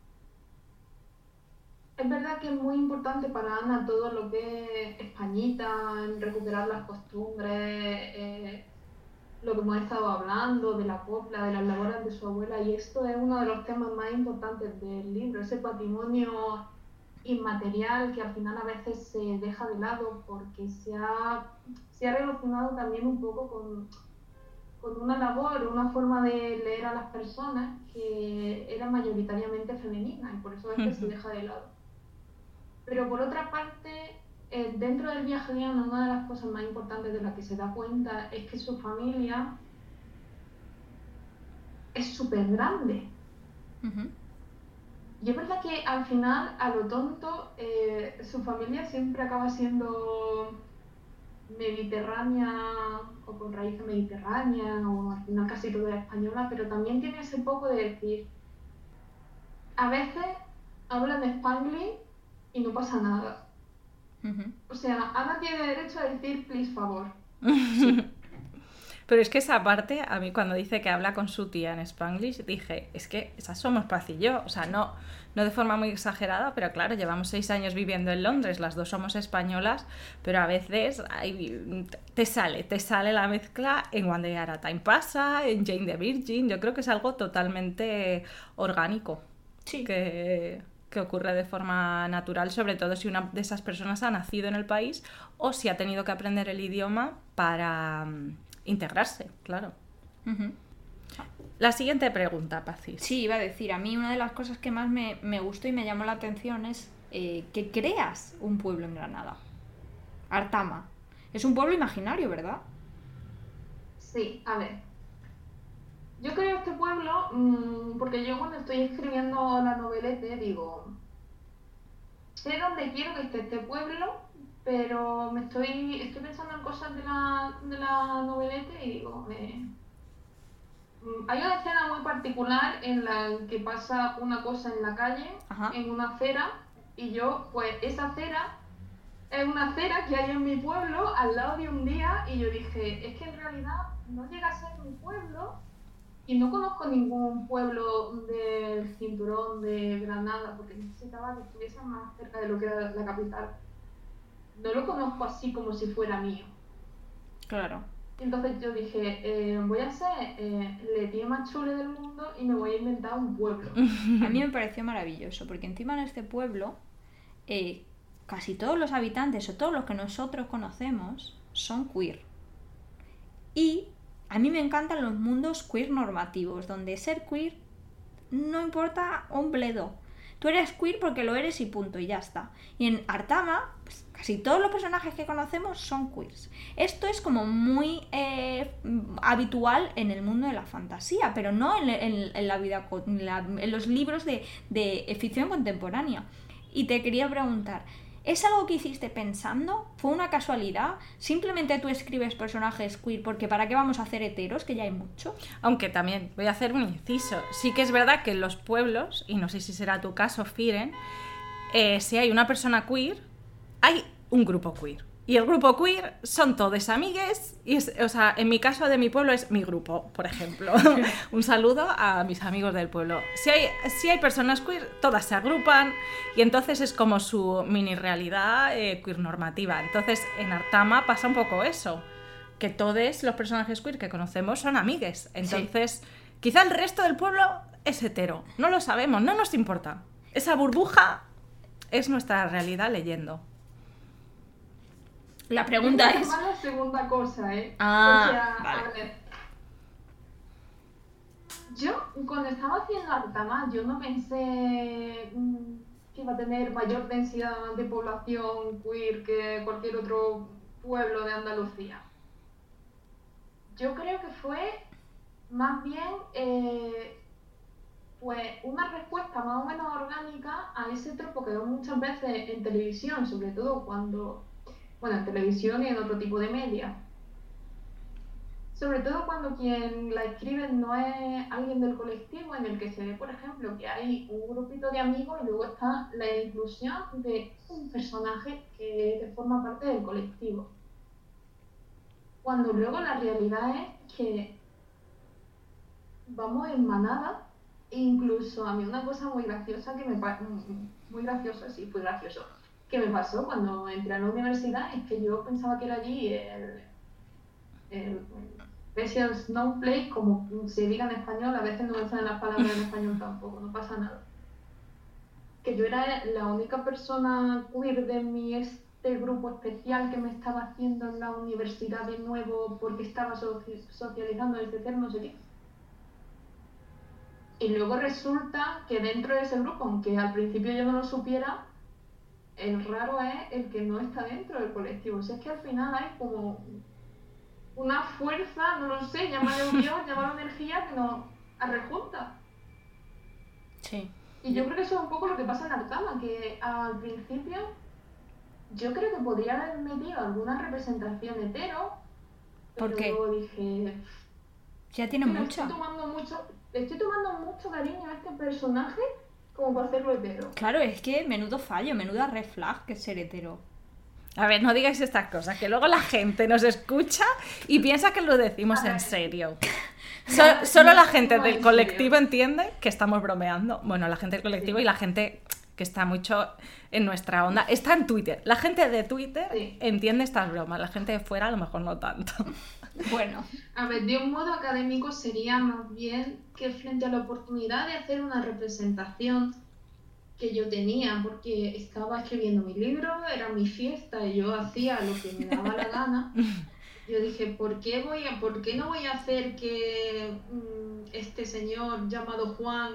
Es verdad que es muy importante para Ana todo lo que es Españita, recuperar las costumbres, eh, lo que hemos estado hablando, de la copla, de las labores de su abuela, y esto es uno de los temas más importantes del libro, ese patrimonio inmaterial que al final a veces se deja de lado porque se ha, se ha relacionado también un poco con, con una labor, una forma de leer a las personas que era mayoritariamente femenina y por eso a veces se deja de lado. Pero por otra parte, eh, dentro del viaje de Ana, una de las cosas más importantes de las que se da cuenta es que su familia es súper grande. Y es verdad que al final, a lo tonto, eh, su familia siempre acaba siendo mediterránea o con raíces mediterráneas o al final casi toda española, pero también tiene ese poco de decir, a veces hablan spanglish y no pasa nada. O sea, Ana tiene derecho a decir please favor. Pero es que esa parte, a mí cuando dice que habla con su tía en Spanglish, dije, es que esas somos Paz y yo. O sea, no, no de forma muy exagerada, pero claro, llevamos seis años viviendo en Londres, las dos somos españolas, pero a veces te sale, te sale la mezcla en One Day at a Time pasa, en Jane the Virgin. Yo creo que es algo totalmente orgánico. Sí. que, que ocurre de forma natural, sobre todo si una de esas personas ha nacido en el país o si ha tenido que aprender el idioma para mm, integrarse, claro. La siguiente pregunta, Pacis. Sí, iba a decir, a mí una de las cosas que más me, me gustó y me llamó la atención es eh, que creas un pueblo en Granada. Artama. Es un pueblo imaginario, ¿verdad? Sí, a ver. Yo creo este pueblo mm, porque yo cuando estoy escribiendo la novelete digo, sé dónde quiero que esté este pueblo, pero me estoy, estoy pensando en cosas de la, de la novelete y digo, me- Mm, hay una escena muy particular en la que pasa una cosa en la calle, Ajá. en una acera, y yo, pues esa acera es una acera que hay en mi pueblo al lado de un día y yo dije, es que en realidad no llega a ser mi pueblo y no conozco ningún pueblo del cinturón de Granada porque necesitaba que estuviese más cerca de lo que era la capital. No lo conozco así como si fuera mío. Claro. Entonces yo dije, eh, voy a ser eh, el tío más chule del mundo y me voy a inventar un pueblo. A mí me pareció maravilloso, porque encima en este pueblo eh, casi todos los habitantes o todos los que nosotros conocemos son queer. Y a mí me encantan los mundos queer normativos, donde ser queer no importa un bledo. Tú eres queer porque lo eres y punto, y ya está. Y en Artama, pues, casi todos los personajes que conocemos son queers. Esto es como muy eh, habitual en el mundo de la fantasía, pero no en, la vida, en, los libros de ficción contemporánea. Y te quería preguntar, ¿es algo que hiciste pensando? ¿Fue una casualidad? ¿Simplemente tú escribes personajes queer porque para qué vamos a hacer heteros, que ya hay muchos? Aunque también voy a hacer un inciso. Sí que es verdad que en los pueblos, y no sé si será tu caso, Firen, eh, si hay una persona queer, hay un grupo queer. Y el grupo queer son todos amigues, y es- o sea, en mi caso de mi pueblo es mi grupo, por ejemplo. un saludo a mis amigos del pueblo. Si hay, si hay personas queer, todas se agrupan, y entonces es como su mini realidad eh, queer normativa. Entonces en Artama pasa un poco eso, que todos los personajes queer que conocemos son amigues. Entonces, quizá el resto del pueblo es hetero. No lo sabemos, no nos importa. Esa burbuja es nuestra realidad leyendo. La pregunta es... más la segunda cosa, ¿eh? Ah, o sea, vale. a ver. Yo, cuando estaba haciendo Artama, yo no pensé mm, que iba a tener mayor densidad de población queer que cualquier otro pueblo de Andalucía. Yo creo que fue más bien eh, pues una respuesta más o menos orgánica a ese tropo que veo muchas veces en televisión, sobre todo cuando, bueno, en televisión y en otro tipo de media. Sobre todo cuando quien la escribe no es alguien del colectivo, en el que se ve, por ejemplo, que hay un grupito de amigos y luego está la inclusión de un personaje que, forma parte del colectivo. Cuando luego la realidad es que vamos en manada incluso a mí una cosa muy graciosa que me muy graciosa, sí, fue gracioso, que me pasó cuando entré a la universidad es que yo pensaba que era allí el, el Special Snowflake, como se diga en español, a veces no me salen las palabras en español tampoco, no pasa nada. Que yo era la única persona queer de mi este grupo especial que me estaba haciendo en la universidad de nuevo porque estaba socializando desde ser no sé qué. Y luego resulta que dentro de ese grupo, aunque al principio yo no lo supiera, el raro es el que no está dentro del colectivo. O sea, es que al final hay como una fuerza, no lo sé, llámalo Dios, llámalo energía, que nos rejunta. Sí. Y yo creo que eso es un poco lo que pasa en Artama, que al principio yo creo que podría haber metido alguna representación hetero, pero ¿Por qué? luego dije... Ya tiene mucho. Estoy tomando mucho. Estoy tomando mucho cariño a este personaje como para hacerlo hetero. Claro, es que menudo fallo, menuda red flag que ser hetero. A ver, no digáis estas cosas, que luego la gente nos escucha y piensa que lo decimos en serio. solo la gente del colectivo entiende que estamos bromeando. Bueno, la gente del colectivo y la gente que está mucho en nuestra onda. Está en Twitter. La gente de Twitter entiende estas bromas. La gente de fuera a lo mejor no tanto. Bueno. A ver, de un modo académico sería más bien que frente a la oportunidad de hacer una representación que yo tenía, porque estaba escribiendo mi libro, era mi fiesta y yo hacía lo que me daba la gana. Yo dije, ¿por qué, voy a, ¿por qué no voy a hacer que mm, este señor llamado Juan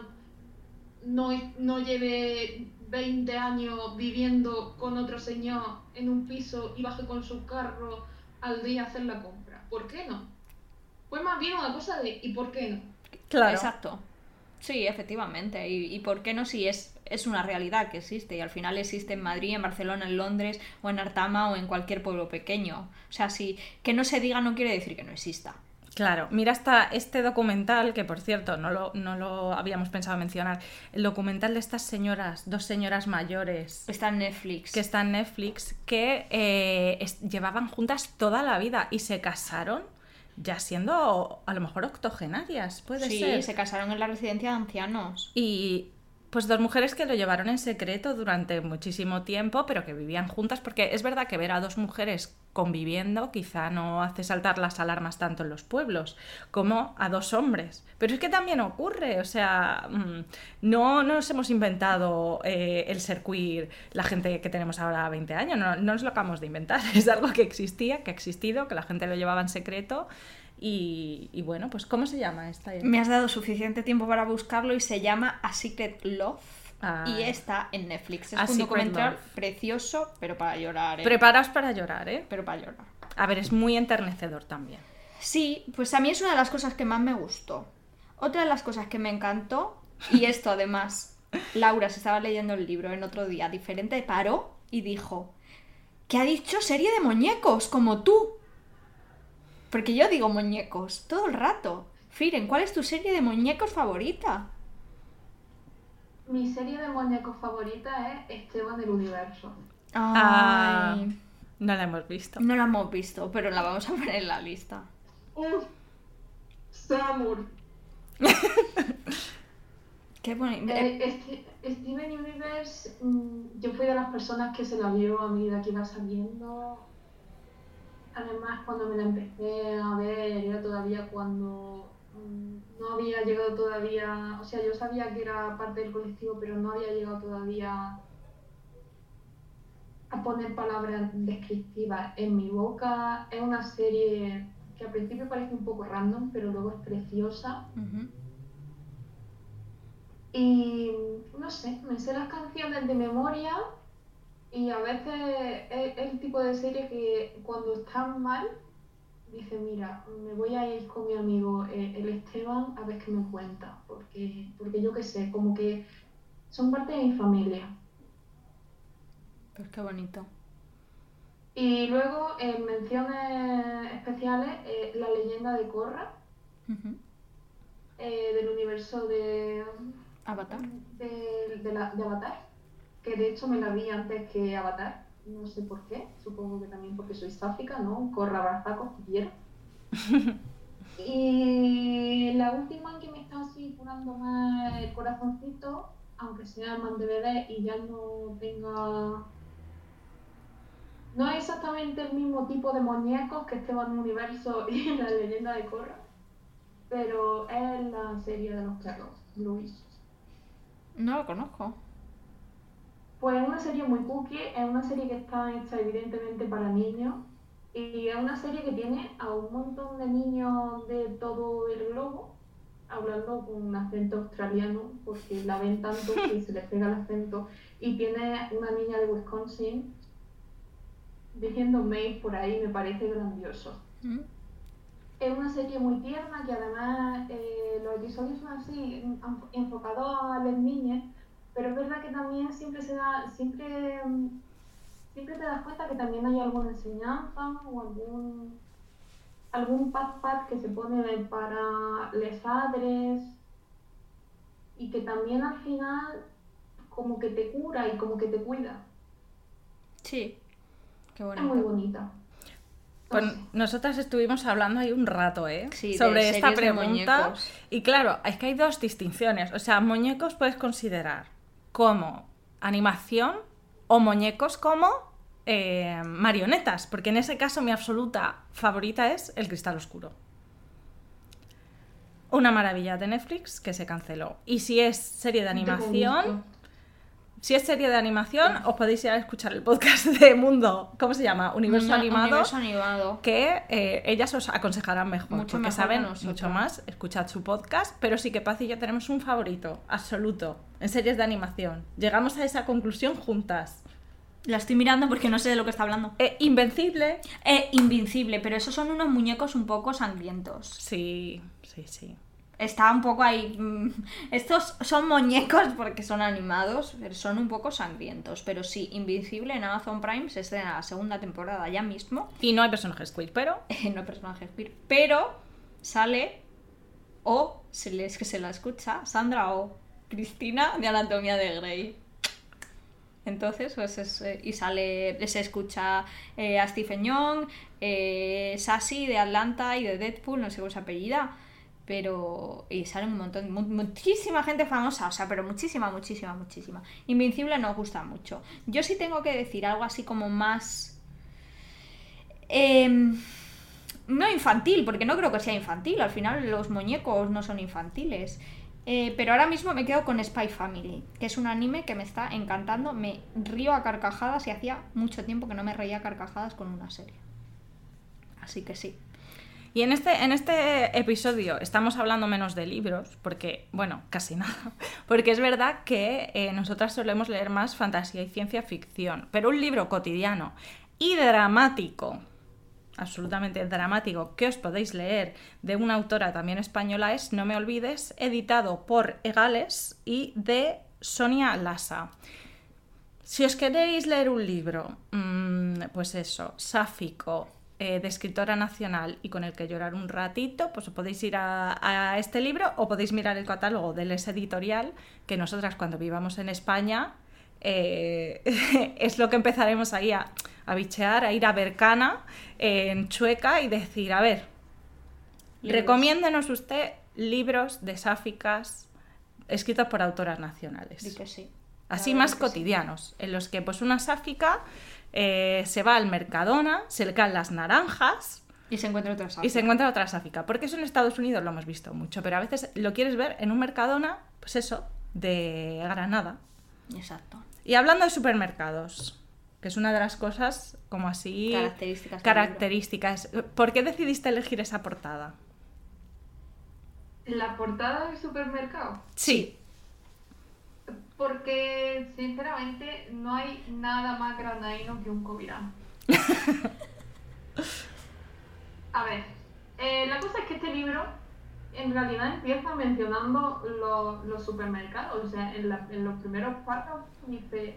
no, no lleve 20 años viviendo con otro señor en un piso y baje con su carro al día a hacer la compra? ¿Por qué no? Fue más bien una cosa de ¿y por qué no? Claro. Exacto. Sí, efectivamente. ¿Y, y por qué no si es, es una realidad que existe? Y al final existe en Madrid, en Barcelona, en Londres, o en Artama, o en cualquier pueblo pequeño. O sea, si que no se diga no quiere decir que no exista. Claro, mira hasta este documental, que por cierto no lo, no lo habíamos pensado mencionar, el documental de estas señoras, dos señoras mayores. Está en Netflix. Que está en Netflix, que eh, es- llevaban juntas toda la vida y se casaron ya siendo a lo mejor octogenarias, puede sí, ser. se casaron en la residencia de ancianos. Y pues dos mujeres que lo llevaron en secreto durante muchísimo tiempo, pero que vivían juntas, porque es verdad que ver a dos mujeres conviviendo quizá no hace saltar las alarmas tanto en los pueblos como a dos hombres. Pero es que también ocurre, o sea, mm, no, no nos hemos inventado eh, el ser la gente que tenemos ahora 20 años, no, no nos lo acabamos de inventar, es algo que existía, que ha existido, que la gente lo llevaba en secreto. Y, y bueno, pues ¿cómo se llama esta? Me has dado suficiente tiempo para buscarlo y se llama A Secret Love. Ah. Y está en Netflix. Es un documental Love. precioso, pero para llorar, ¿eh? Preparaos para llorar, ¿eh? pero para llorar. A ver, es muy enternecedor también. Sí, pues a mí es una de las cosas que más me gustó. Otra de las cosas que me encantó, y esto además, Laura se estaba leyendo el libro en otro día diferente, paró y dijo, ¿qué ha dicho serie de muñecos como tú? Porque yo digo muñecos todo el rato. Firen, ¿cuál es tu serie de muñecos favorita? Mi serie de muñecos favorita es Esteban del Universo. Ah. Ay, No la hemos visto. no la hemos visto, pero la vamos a poner en la lista. ¡Uf! Samur. Qué bonito. Eh, este- Steven Universe, mm, yo fui de las personas que se la vio a medida que iba saliendo. Además, cuando me la empecé a ver, era todavía cuando mm, no había llegado todavía, o sea, yo sabía que era parte del colectivo, pero no había llegado todavía a poner palabras descriptivas en mi boca. Es una serie que al principio parece un poco random, pero luego es preciosa. Y no sé, me sé las canciones de memoria Y a veces es el tipo de serie que cuando están mal, dice, mira, me voy a ir con mi amigo eh, el Esteban a ver qué me cuenta, porque, porque yo qué sé, como que son parte de mi familia. Pues qué bonito. Y luego, en menciones especiales, eh, la leyenda de Korra, eh, del universo de, Avatar. de, de la- de Avatar, que de hecho me la vi antes que Avatar, no sé por qué, supongo que también porque soy sáfica, ¿no? Corra abrazacos que quiero. y la última en que me está así curando más el corazoncito, aunque sea más de bebé y ya no tenga... No es exactamente el mismo tipo de muñecos que Esteban Universo y la leyenda de Corra, pero es la serie de los perros, Luis. No lo conozco. Pues es una serie muy cookie, es una serie que está hecha evidentemente para niños y es una serie que tiene a un montón de niños de todo el globo hablando con un acento australiano porque la ven tanto que se les pega el acento y tiene una niña de Wisconsin diciendo May por ahí, me parece grandioso. Mm. Es una serie muy tierna que además eh, los episodios son así, en- enfocados a las niñas, pero es verdad que también siempre se da, siempre, mm, siempre te das cuenta que también hay alguna enseñanza o algún algún pat pat que se pone para los padres y que también al final como que te cura y como que te cuida. Sí. Qué Es muy bonito. bonita. Pues nosotras estuvimos hablando ahí un rato, ¿eh? Sí, Sobre esta pregunta. Y claro, es que hay dos distinciones. O sea, muñecos puedes considerar como animación o muñecos como eh, marionetas. Porque en ese caso mi absoluta favorita es El Cristal Oscuro. Una maravilla de Netflix que se canceló. Y si es serie de animación. Si es serie de animación, os podéis ir a escuchar el podcast de Mundo, ¿cómo se llama? Universo Mundo- Animado Universo animado. que eh, ellas os aconsejarán mejor, Mucho porque mejor saben mucho más, escuchad su podcast, pero sí que Paz y yo tenemos un favorito absoluto en series de animación. Llegamos a esa conclusión juntas. La estoy mirando porque no sé de lo que está hablando. Eh, Invencible, Eh, Invincible, pero esos son unos muñecos un poco sangrientos. sí, sí, sí. Está un poco ahí. mm, Estos son muñecos porque son animados, pero son un poco sangrientos. Pero sí, Invincible en Amazon Prime se estrena la segunda temporada ya mismo. Y no hay personajes queer, pero Eh, no hay personajes queer, pero sale o se le, es que se la escucha Sandra o Cristina de Anatomía de Grey. Entonces, pues es, eh, y sale, se escucha eh, a Stephen Young, eh, Sassy de Atlanta y de Deadpool, no sé cómo se apellida, pero. Y sale un montón, mu- muchísima gente famosa, o sea, pero muchísima, muchísima, muchísima. Invincible nos gusta mucho. Yo sí tengo que decir algo así como más. em, no infantil, porque no creo que sea infantil, al final los muñecos no son infantiles. Eh, pero ahora mismo me quedo con Spy Family, que es un anime que me está encantando, me río a carcajadas y hacía mucho tiempo que no me reía a carcajadas con una serie. Así que sí. Y en este, en este episodio estamos hablando menos de libros, porque, bueno, casi nada, porque es verdad que eh, nosotras solemos leer más fantasía y ciencia ficción, pero un libro cotidiano y dramático, absolutamente dramático, que os podéis leer de una autora también española es No me olvides, editado por Egales y de Sonia Lasa. Si os queréis leer un libro, mm, pues eso, sáfico, eh, de escritora nacional y con el que llorar un ratito, pues os podéis ir a, a este libro o podéis mirar el catálogo del Les Editorial, que nosotras cuando vivamos en España eh, es lo que empezaremos ahí a, a bichear, a ir a Bercana en Chueca y decir, a ver, Libros. recomiéndenos usted libros de sáficas escritos por autoras nacionales. Sí. Así más sí. cotidianos, en los que pues una sáfica eh, se va al Mercadona, se le caen las naranjas Y se encuentra otra y se encuentra otra sáfica. Porque eso en Estados Unidos lo hemos visto mucho, pero a veces lo quieres ver en un Mercadona, pues eso, de Granada. Exacto. Y hablando de supermercados, que es una de las cosas como así Características características. ¿Por qué decidiste elegir esa portada? La portada del supermercado. Sí, Porque, sinceramente, no hay nada más granadino que un Covirán. A ver, eh, la cosa es que este libro en realidad empieza mencionando los, los supermercados. O sea, en, la- en los primeros párrafos dice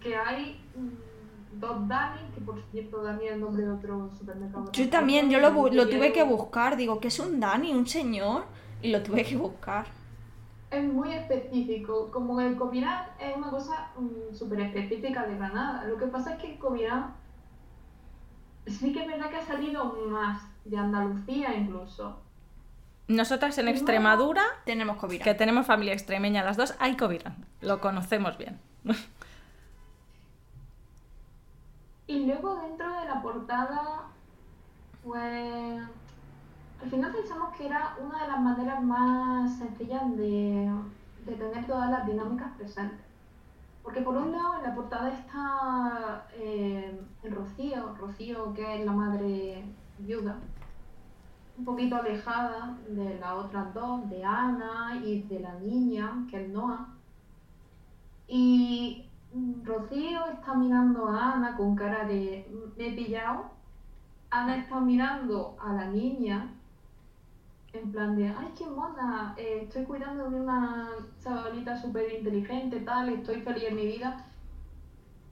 que hay mm, dos Dani, que por cierto Dani es el nombre de otro supermercado. Yo también, yo lo, lo tuve que buscar. Digo, ¿qué es un Dani? ¿Un señor? Y lo tuve que buscar. Es muy específico. Como el Covirán es una cosa mm, súper específica de Granada. Lo que pasa es que el Covirán sí que es verdad que ha salido más de Andalucía incluso. Nosotras en No. Extremadura, Tenemos COVID. que tenemos familia extremeña las dos, hay Covirán. Lo conocemos bien. Y luego dentro de la portada, pues al final pensamos que era una de las maneras más sencillas de, de tener todas las dinámicas presentes. Porque por un lado en la portada está eh, el Rocío, Rocío que es la madre viuda, un poquito alejada de las otras dos, de Ana y de la niña, que es Noah. Y Rocío está mirando a Ana con cara de "Mm, me he pillado. Ana está mirando a la niña en plan de, ay, qué mona, eh, estoy cuidando de una chavalita súper inteligente, tal, estoy feliz en mi vida.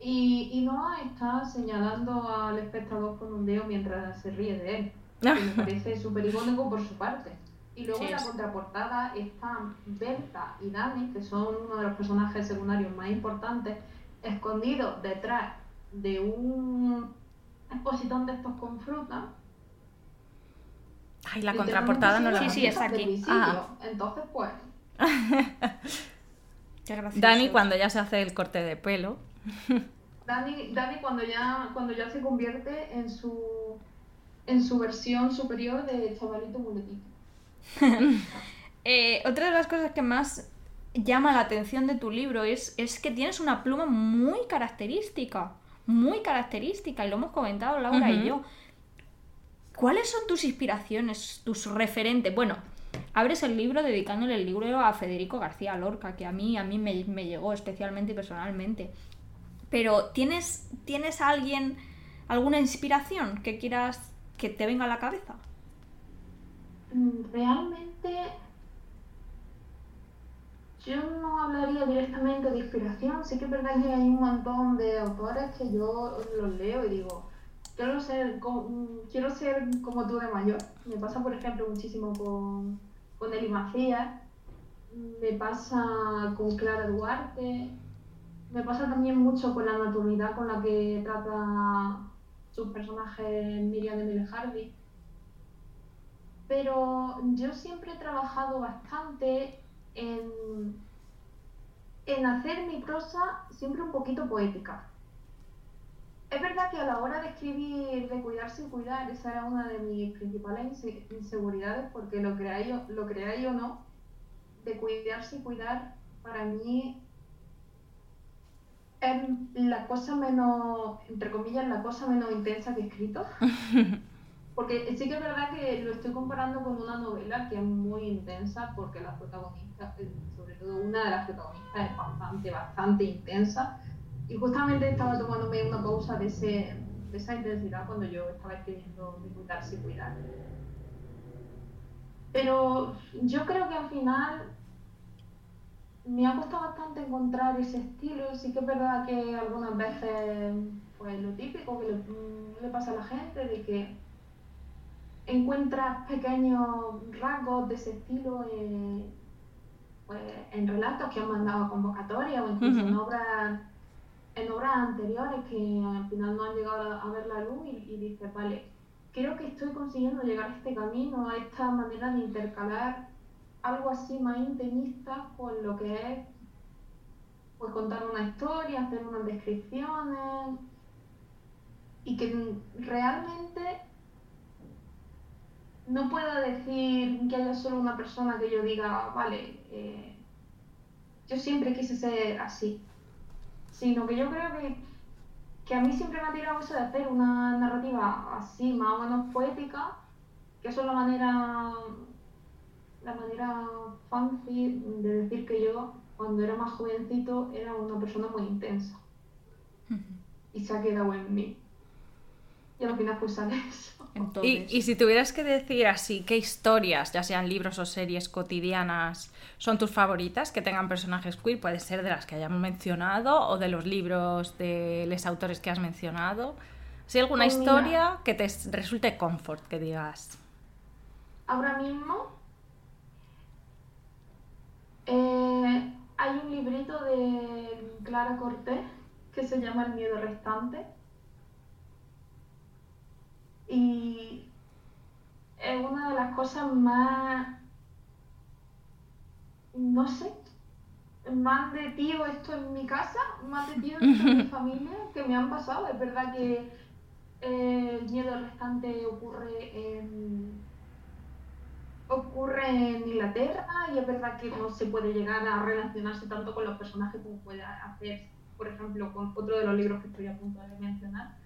Y, y Noah está señalando al espectador con un dedo mientras se ríe de él. Que me parece súper icónico por su parte. Y luego Sí, en la contraportada están Berta y Dani, que son uno de los personajes secundarios más importantes, escondidos detrás de un expositón de estos con fruta. Ay, la contraportada no la Sí, sí, visto. está aquí. Ah. Entonces, pues, Qué gracioso. Dani cuando ya se hace el corte de pelo. Dani, Dani cuando ya cuando ya se convierte en su en su versión superior de chavalito muletito. Eh, otra de las cosas que más llama la atención de tu libro es, es que tienes una pluma muy característica. Muy característica, y lo hemos comentado Laura y yo. ¿Cuáles son tus inspiraciones, tus referentes? Bueno, abres el libro dedicándole el libro a Federico García Lorca, que a mí, a mí me, llegó especialmente y personalmente. Pero, ¿tienes, ¿tienes alguien, alguna inspiración que quieras que te venga a la cabeza? Realmente yo no hablaría directamente de inspiración, sí que es verdad que hay un montón de autores que yo los leo y digo, quiero ser, co- mm, quiero ser como tú de mayor. Me pasa, por ejemplo, muchísimo con, con Eli Macías, me pasa con Clara Duarte, me pasa también mucho con la naturalidad con la que trata sus personajes Miriam Emile Harvey. Pero yo siempre he trabajado bastante en, en hacer mi prosa siempre un poquito poética. Es verdad que a la hora de escribir, de cuidar sin cuidar, esa era una de mis principales inse- inseguridades, porque lo creáis, o- lo creáis o no, de cuidar sin cuidar, para mí es la cosa menos, entre comillas, la cosa menos intensa que he escrito. Porque sí que es verdad que lo estoy comparando con una novela que es muy intensa porque la protagonista, eh, sobre todo una de las protagonistas, es bastante, bastante intensa. Y justamente estaba tomándome una pausa de, ese, de esa intensidad cuando yo estaba escribiendo cuidar sin cuidar. Pero yo creo que al final me ha costado bastante encontrar ese estilo. Sí que es verdad que algunas veces, pues lo típico que le, mm, le pasa a la gente, de que encuentras pequeños rasgos de ese estilo en, pues, en relatos que han mandado a convocatoria o incluso en Ujú. obras en obras anteriores que al final no han llegado a, ver la luz y, y dices, vale, creo que estoy consiguiendo llegar a este camino, a esta manera de intercalar algo así más intimista con lo que es pues contar una historia, hacer unas descripciones y que realmente no puedo decir que haya solo una persona que yo diga, vale, eh, yo siempre quise ser así, sino que yo creo que, que a mí siempre me ha tirado eso de hacer una narrativa así, más o menos poética, que eso es la manera, la manera fancy de decir que yo cuando era más jovencito era una persona muy intensa. Y se ha quedado en mí. Y al final pues sale Y, y, si tuvieras que decir así, ¿qué historias, ya sean libros o series cotidianas, son tus favoritas que tengan personajes queer? Puede ser de las que hayamos mencionado o de los libros de los autores que has mencionado. Si alguna Pues historia que te resulte confort, que digas. Ahora mismo eh, hay un librito de Clara Cortés que se llama El miedo restante. Y es una de las cosas más, no sé, más de tío esto en mi casa, más de tío esto en mi familia que me han pasado. Es verdad que eh, el miedo restante ocurre en, ocurre en Inglaterra y es verdad que no se puede llegar a relacionarse tanto con los personajes como puede hacer, por ejemplo, con otro de los libros que estoy a punto de mencionar.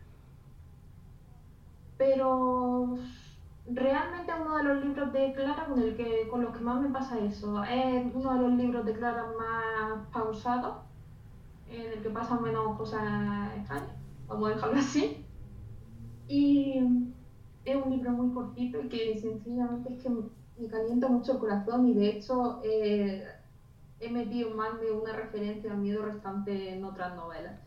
Pero realmente uno de los libros de Clara con, el que, con los que más me pasa eso. Es uno de los libros de Clara más pausados, en el que pasan menos cosas extrañas, vamos a dejarlo así. Y es un libro muy cortito y que sencillamente es que me calienta mucho el corazón y de hecho eh, he metido más de una referencia al miedo restante en otras novelas.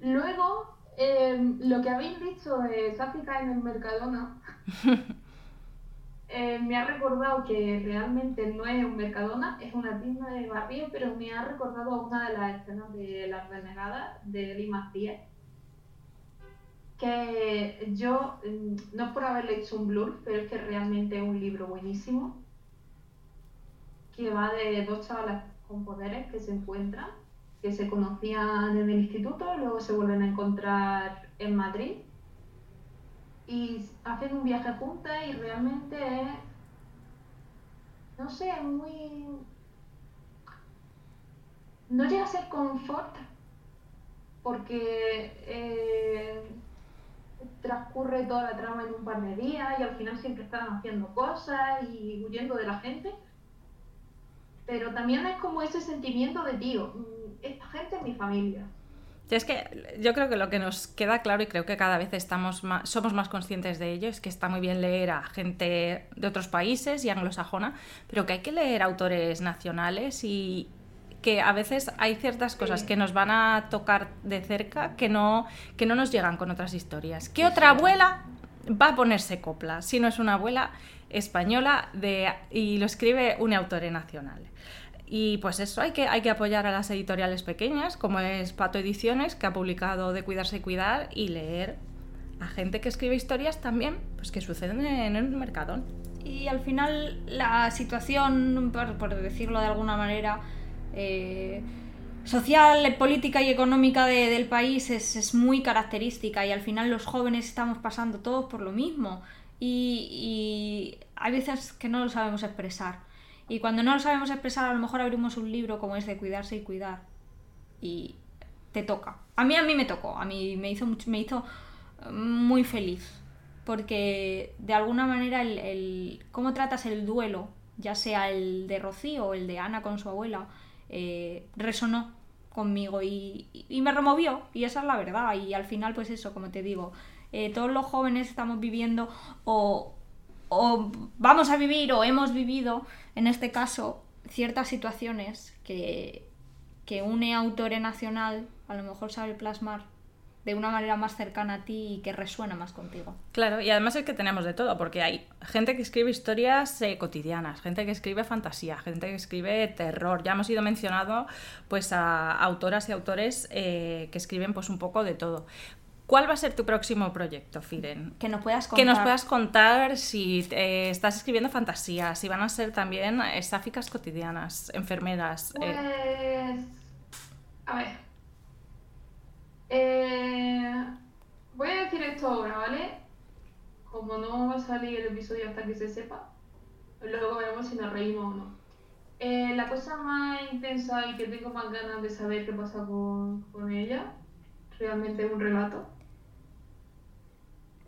Luego, eh, lo que habéis dicho de Sáfica en el Mercadona eh, me ha recordado que realmente no es un Mercadona, es una tienda de barrio, pero me ha recordado a una de las escenas de Las Renegadas de Lima 10 que yo, mm, no es por haberle hecho un blur, pero es que realmente es un libro buenísimo, que va de dos chavalas con poderes que se encuentran, que se conocían en el instituto, luego se vuelven a encontrar en Madrid y hacen un viaje juntas y realmente es, no sé, es muy... No llega a ser confort porque eh, transcurre toda la trama en un par de días y al final siempre están haciendo cosas y huyendo de la gente. Pero también es como ese sentimiento de, tío, esta gente es mi familia. Es que yo creo que lo que nos queda claro y creo que cada vez estamos más, somos más conscientes de ello es que está muy bien leer a gente de otros países y anglosajona, pero que hay que leer autores nacionales y que a veces hay ciertas cosas Sí. que nos van a tocar de cerca que no, que no nos llegan con otras historias. ¿Qué otra abuela va a ponerse copla si no es una abuela española de, y lo escribe un autor nacional? Y pues eso, hay que, hay que apoyar a las editoriales pequeñas, como es Pato Ediciones, que ha publicado De Cuidarse y Cuidar, y leer a gente que escribe historias también, pues que suceden en el mercadón. Y al final la situación, por, decirlo de alguna manera, eh, social, política y económica de- del país es, es muy característica y al final los jóvenes estamos pasando todos por lo mismo y hay veces que no lo sabemos expresar. Y cuando no lo sabemos expresar a lo mejor abrimos un libro como es de cuidarse y cuidar. Y te toca. A mí a mí me tocó, a mí me hizo mucho- me hizo eh, muy feliz. Porque de alguna manera el, cómo tratas el duelo, ya sea el de Rocío o el de Ana con su abuela, eh, resonó conmigo y, y me removió. Y esa es la verdad. Y al final pues eso, como te digo, eh, todos los jóvenes estamos viviendo o, o vamos a vivir o hemos vivido en este caso ciertas situaciones que, que une autore nacional a lo mejor sabe plasmar de una manera más cercana a ti y que resuena más contigo. Claro, y además es que tenemos de todo, porque hay gente que escribe historias eh, cotidianas, gente que escribe fantasía, gente que escribe terror. Ya hemos ido mencionando pues a autoras y autores eh, que escriben pues un poco de todo. ¿Cuál va a ser tu próximo proyecto, Firen? Que nos puedas contar. Que nos puedas contar si eh, estás escribiendo fantasía, si van a ser también eh, sáficas cotidianas, enfermeras. Pues, eh, a ver. Eh, voy a decir esto ahora, ¿vale? Como no va a salir el episodio hasta que se sepa, luego veremos si nos reímos o no. Eh, la cosa más intensa y que tengo más ganas de saber qué pasa con, con ella, realmente es un relato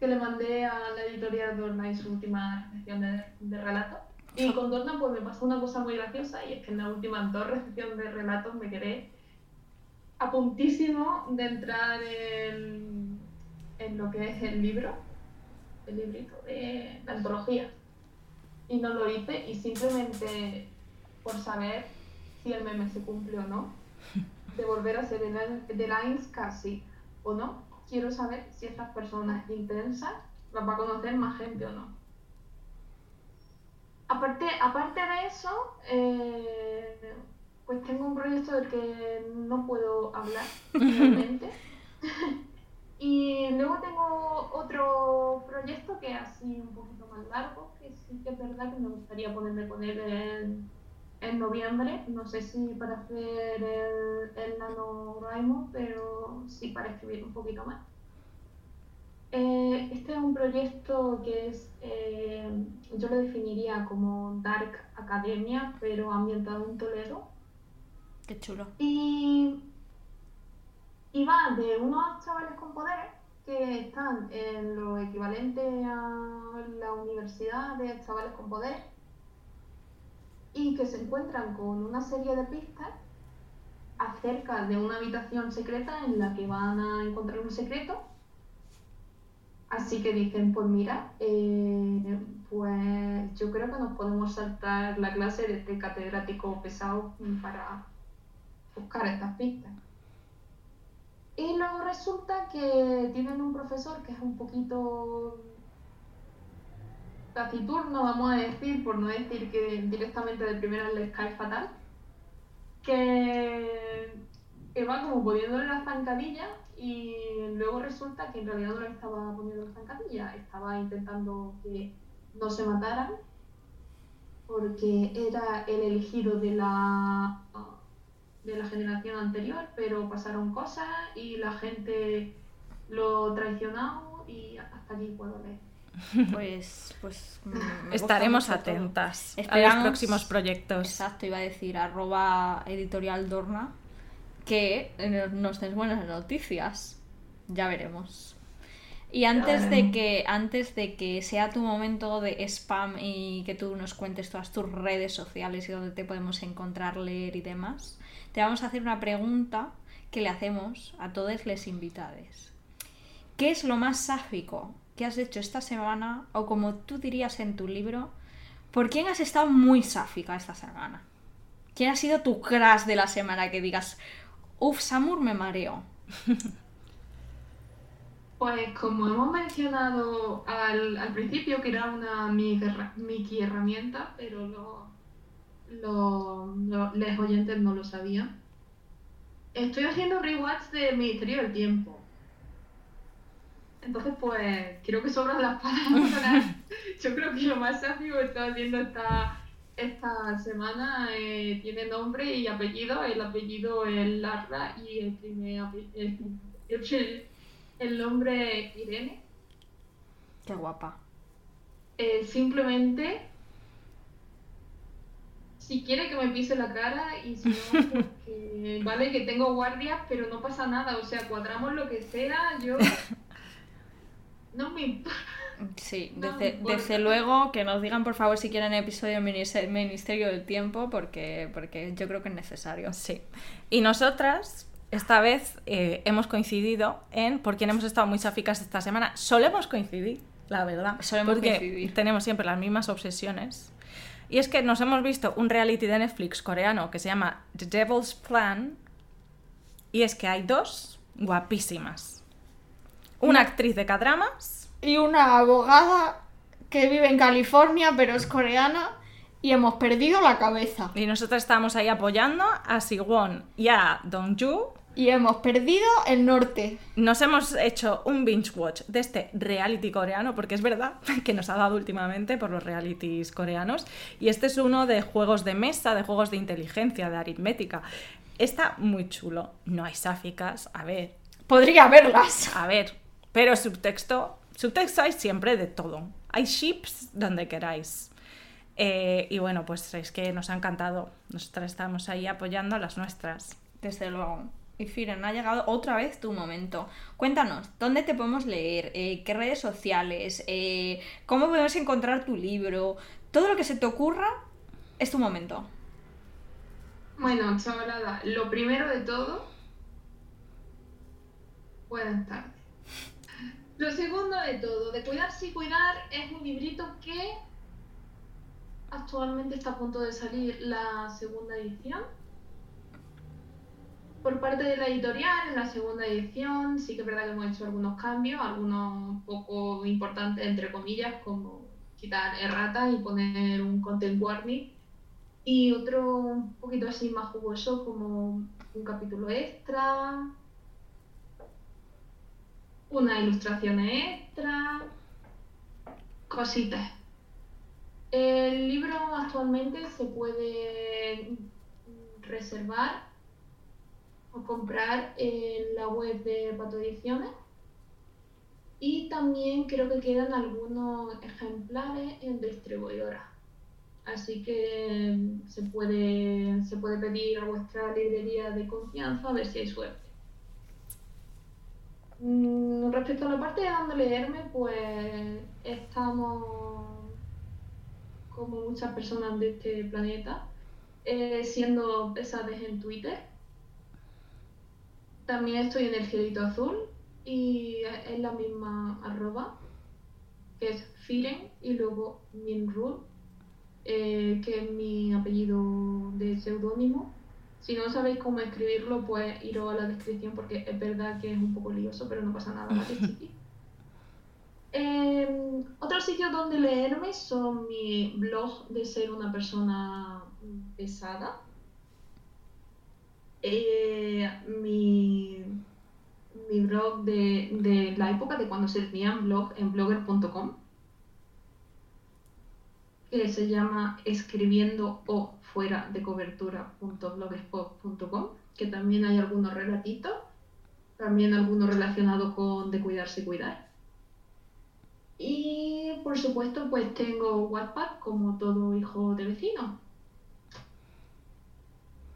que le mandé a la editorial Dorna en su última recepción de, de relato. Y con Dorna pues me pasó una cosa muy graciosa y es que en las últimas dos recepciones de relatos me quedé a puntísimo de entrar en, en lo que es el libro, el librito de la antología. Y no lo hice y simplemente por saber si el meme se cumple o no, de volver a ser The Lines casi o no, quiero saber si estas personas intensas las va a conocer más gente o no. Aparte, aparte de eso, eh, pues tengo un proyecto del que no puedo hablar realmente. y luego tengo otro proyecto que es así un poquito más largo, que sí que es verdad que me gustaría ponerme con él en, en noviembre. No sé si para hacer el, el NaNoWriMo, pero sí para escribir un poquito más. Eh, este es un proyecto que es, eh, yo lo definiría como Dark Academia, pero ambientado en Toledo. Qué chulo. Y, y va de unos chavales con poderes que están en lo equivalente a la universidad de chavales con poderes y que se encuentran con una serie de pistas acerca de una habitación secreta en la que van a encontrar un secreto Así que dicen, pues mira, eh, pues yo creo que nos podemos saltar la clase de este catedrático pesado para buscar estas pistas. Y luego resulta que tienen un profesor que es un poquito taciturno, vamos a decir, por no decir que directamente de primera les cae fatal, que, va como poniéndole la zancadilla y luego resulta que en realidad no le estaba poniendo zancadilla, estaba intentando que no se mataran porque era el elegido de la de la generación anterior, pero pasaron cosas y la gente lo traicionó y hasta aquí puedo leer. Pues, pues estaremos atentas a los próximos proyectos. Exacto, iba a decir arroba editorial Dorna que nos des buenas noticias. Ya veremos. Y antes de que antes de que sea tu momento de spam y que tú nos cuentes todas tus redes sociales y dónde te podemos encontrar, leer y demás, te vamos a hacer una pregunta que le hacemos a todos los invitados. ¿Qué es lo más sáfico que has hecho esta semana o como tú dirías en tu libro, por quién has estado muy sáfica esta semana? ¿Quién ha sido tu crush de la semana que digas, Uf, Samur me mareo. Pues como hemos mencionado al, principio, que era una Mickey herramienta, pero los oyentes no lo sabían. Estoy haciendo rewatch de Ministerio del Tiempo. Entonces, pues, creo que sobran las palabras. Yo creo que lo más sáfico que estoy haciendo esta esta semana eh, tiene nombre y apellido. El apellido es Lara y el primer el, nombre es Irene. Qué guapa. Eh, simplemente, si quiere que me pise la cara y si no, vale que tengo guardias, pero no pasa nada. O sea, cuadramos lo que sea, yo no me importa. Sí, desde, luego que nos digan por favor si quieren episodio Ministerio del Tiempo porque, porque yo creo que es necesario. Sí. Y nosotras, esta vez eh, hemos coincidido en, porque hemos estado muy sáficas esta semana, solemos coincidir, la verdad. Solemos porque tenemos siempre las mismas obsesiones. Y es que nos hemos visto un reality de Netflix coreano que se llama The Devil's Plan. Y es que hay dos guapísimas. Una actriz de cadramas y una abogada que vive en California, pero es coreana, y hemos perdido la cabeza. Y nosotros estamos ahí apoyando a Siwon y a Dongju. Y hemos perdido el norte. Nos hemos hecho un binge watch de este reality coreano, porque es verdad que nos ha dado últimamente por los realities coreanos. Y este es uno de juegos de mesa, de juegos de inteligencia, de aritmética. Está muy chulo. No hay sáficas. A ver. Podría haberlas. A ver. Pero subtexto Subtexto hay siempre de todo. Hay ships donde queráis. Eh, y bueno, pues es que nos ha encantado. Nosotras estamos ahí apoyando a las nuestras. Desde luego. Y Firen, ha llegado otra vez tu momento. Cuéntanos, ¿dónde te podemos leer? Eh, ¿Qué redes sociales? Eh, ¿Cómo podemos encontrar tu libro? Todo lo que se te ocurra es tu momento. Bueno, chavalada, lo primero de todo, buenas tardes. Lo segundo de todo, de cuidarse y cuidar, es un librito que actualmente está a punto de salir la segunda edición. Por parte de la editorial, en la segunda edición, sí que es verdad que hemos hecho algunos cambios, algunos poco importantes, entre comillas, como quitar erratas y poner un content warning. Y otro un poquito así más jugoso, como un capítulo extra, una ilustración extra, cositas. El libro actualmente se puede reservar o comprar en la web de Pato Ediciones y también creo que quedan algunos ejemplares en distribuidora. Así que se puede, se puede pedir a vuestra librería de confianza a ver si hay suerte. Mm, respecto a la parte de dónde leerme, pues estamos, como muchas personas de este planeta, eh, siendo pesadas en Twitter. También estoy en el cielito azul y es la misma arroba, que es Firen y luego Minrul, eh, que es mi apellido de seudónimo. Si no sabéis cómo escribirlo, pues iros a la descripción porque es verdad que es un poco lioso, pero no pasa nada, ¿vale? Eh, otros sitios donde leerme son mi blog de ser una persona pesada, eh, mi, mi blog de, de la época de cuando se tenían blog en blogger.com, que se llama escribiendo o fuera de cobertura.blogspot.com, que también hay algunos relatitos, también algunos relacionados con de cuidarse y cuidar. Y por supuesto, pues tengo WhatsApp como todo hijo de vecino.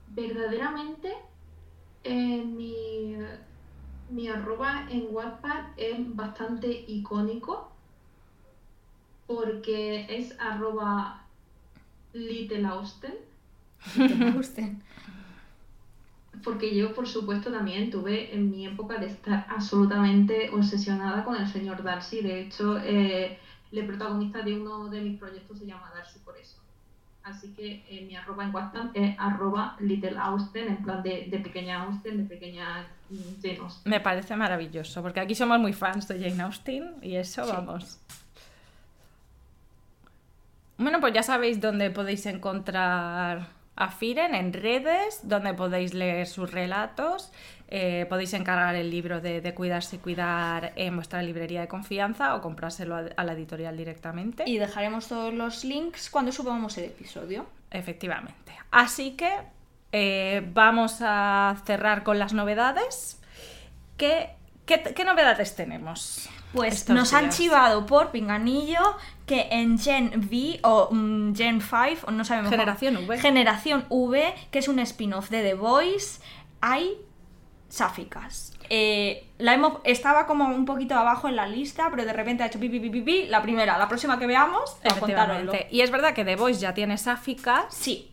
Verdaderamente, eh, mi, mi arroba en WhatsApp es bastante icónico porque es arroba Little Austen. Me gusten. Porque yo, por supuesto, también tuve en mi época de estar absolutamente obsesionada con el señor Darcy. De hecho, eh, el protagonista de uno de mis proyectos se llama Darcy por eso. Así que eh, mi arroba en WhatsApp es arroba Little Austen, en plan de, de pequeña Austen, de pequeña mm, Jane Austen. Me parece maravilloso, porque aquí somos muy fans de Jane Austen y eso, Sí. vamos. Bueno, pues ya sabéis dónde podéis encontrar a Firen en redes, donde podéis leer sus relatos, eh, podéis encargar el libro de, de Cuidarse y Cuidar en vuestra librería de confianza o comprárselo a, a la editorial directamente. Y dejaremos todos los links cuando subamos el episodio. Efectivamente. Así que eh, vamos a cerrar con las novedades. ¿Qué, qué, qué novedades tenemos? Pues nos han chivado por pinganillo que en Gen V o mm, Gen 5, o no sabemos cómo- Generación V. Generación V, que es un spin-off de The Voice, hay sáficas. Eh, la hemos, estaba como un poquito abajo en la lista, pero de repente ha hecho pi, pi, pi, la primera, la próxima que veamos. Efectivamente. Y es verdad que The Voice ya tiene sáficas, Sí,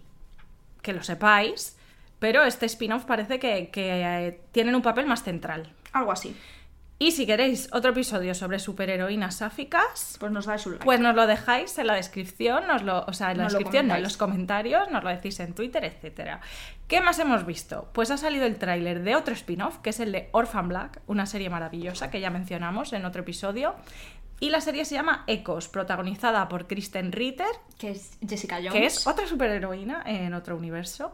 que lo sepáis, pero este spin-off parece que, que, eh, tienen un papel más central. algo así. Y si queréis otro episodio sobre superheroínas sáficas, Pues nos dais un like. Pues nos lo dejáis en la descripción, nos lo, o sea, en la Nos descripción, no, en los comentarios, nos lo decís en Twitter, etcétera. ¿Qué más hemos visto? Pues ha salido el tráiler de otro spin-off, que es el de Orphan Black, una serie maravillosa que ya mencionamos en otro episodio. Y la serie se llama Echoes, protagonizada por Kristen Ritter, que es Jessica Jones. que es otra superheroína en otro universo.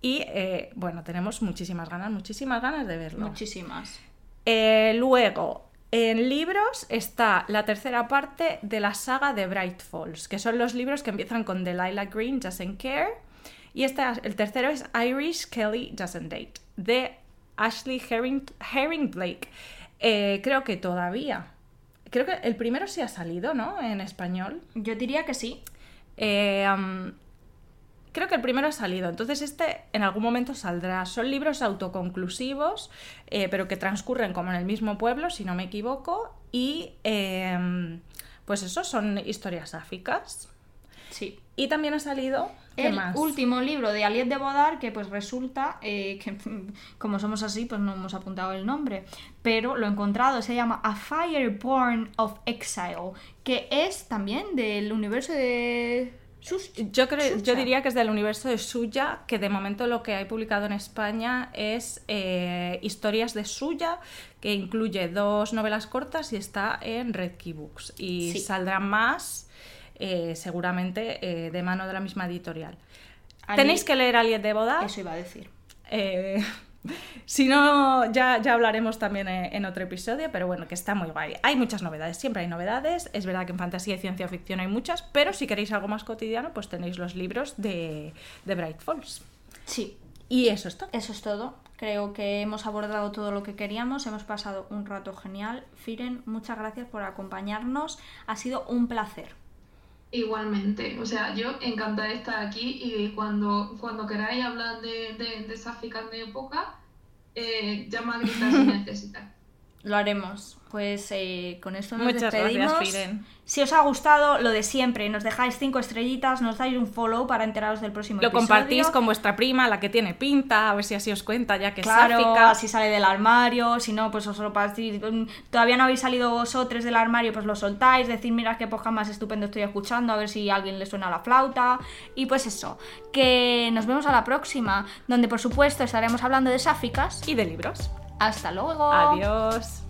Y eh, bueno, tenemos muchísimas ganas, muchísimas ganas de verlo. Muchísimas. Eh, luego, en libros está la tercera parte de la saga de Bright Falls, que son los libros que empiezan con Delilah Green Doesn't Care. Y este, el tercero es Irish Kelly Doesn't Date, de Ashley Herring, Herring Blake. Eh, creo que todavía. Creo que el primero sí ha salido, ¿no? En español. Yo diría que sí. Eh, um, creo que el primero ha salido, entonces este en algún momento saldrá. Son libros autoconclusivos, eh, pero que transcurren como en el mismo pueblo, si no me equivoco, y em, pues eso, son historias sáficas. Sí. Y también ha salido... ¿qué El más? último libro de Aliette de Bodar, que pues resulta eh, que como somos así, pues no hemos apuntado el nombre, pero lo he encontrado, se llama A Fireborn of Exile, que es también del universo de Sus- Yo, creo, yo diría que es del universo de Suya, que de momento lo que hay publicado en España es eh, historias de Suya, que incluye dos novelas cortas y está en Red Key Books. Y Sí. saldrán más, eh, seguramente, eh, de mano de la misma editorial. Tenéis que leer Aliet de Boda. Eso iba a decir. Eh, si no, ya, ya hablaremos también en, en otro episodio, pero bueno, que está muy guay. Hay muchas novedades, siempre hay novedades. Es verdad que en fantasía y ciencia ficción hay muchas, pero si queréis algo más cotidiano, pues tenéis los libros de, de Bright Falls. Sí, Y eso es todo. eso es todo. Creo que hemos abordado todo lo que queríamos, hemos pasado un rato genial. Firen, muchas gracias por acompañarnos. Ha sido un placer. Igualmente, o sea, yo encantada de estar aquí y cuando, cuando queráis hablar de, de, de esas ficas de época, eh, llama a gritar si necesitas. Lo haremos. Pues eh, con esto nos Muchas despedimos. gracias, Firen. Si os ha gustado, lo de siempre, nos dejáis cinco estrellitas, nos dais un follow para enteraros del próximo Lo episodio. compartís con vuestra prima, la que tiene pinta, a ver si así os cuenta, ya que Claro, es sáfica. así sale del armario, si no, pues os lo partís. mm, Todavía no habéis salido vosotros del armario, pues lo soltáis, decir, mira qué podcast más estupendo estoy escuchando, a ver si a alguien le suena la flauta. Y pues eso, que nos vemos a la próxima, donde por supuesto estaremos hablando de sáficas. Y de libros. Hasta luego. Adiós.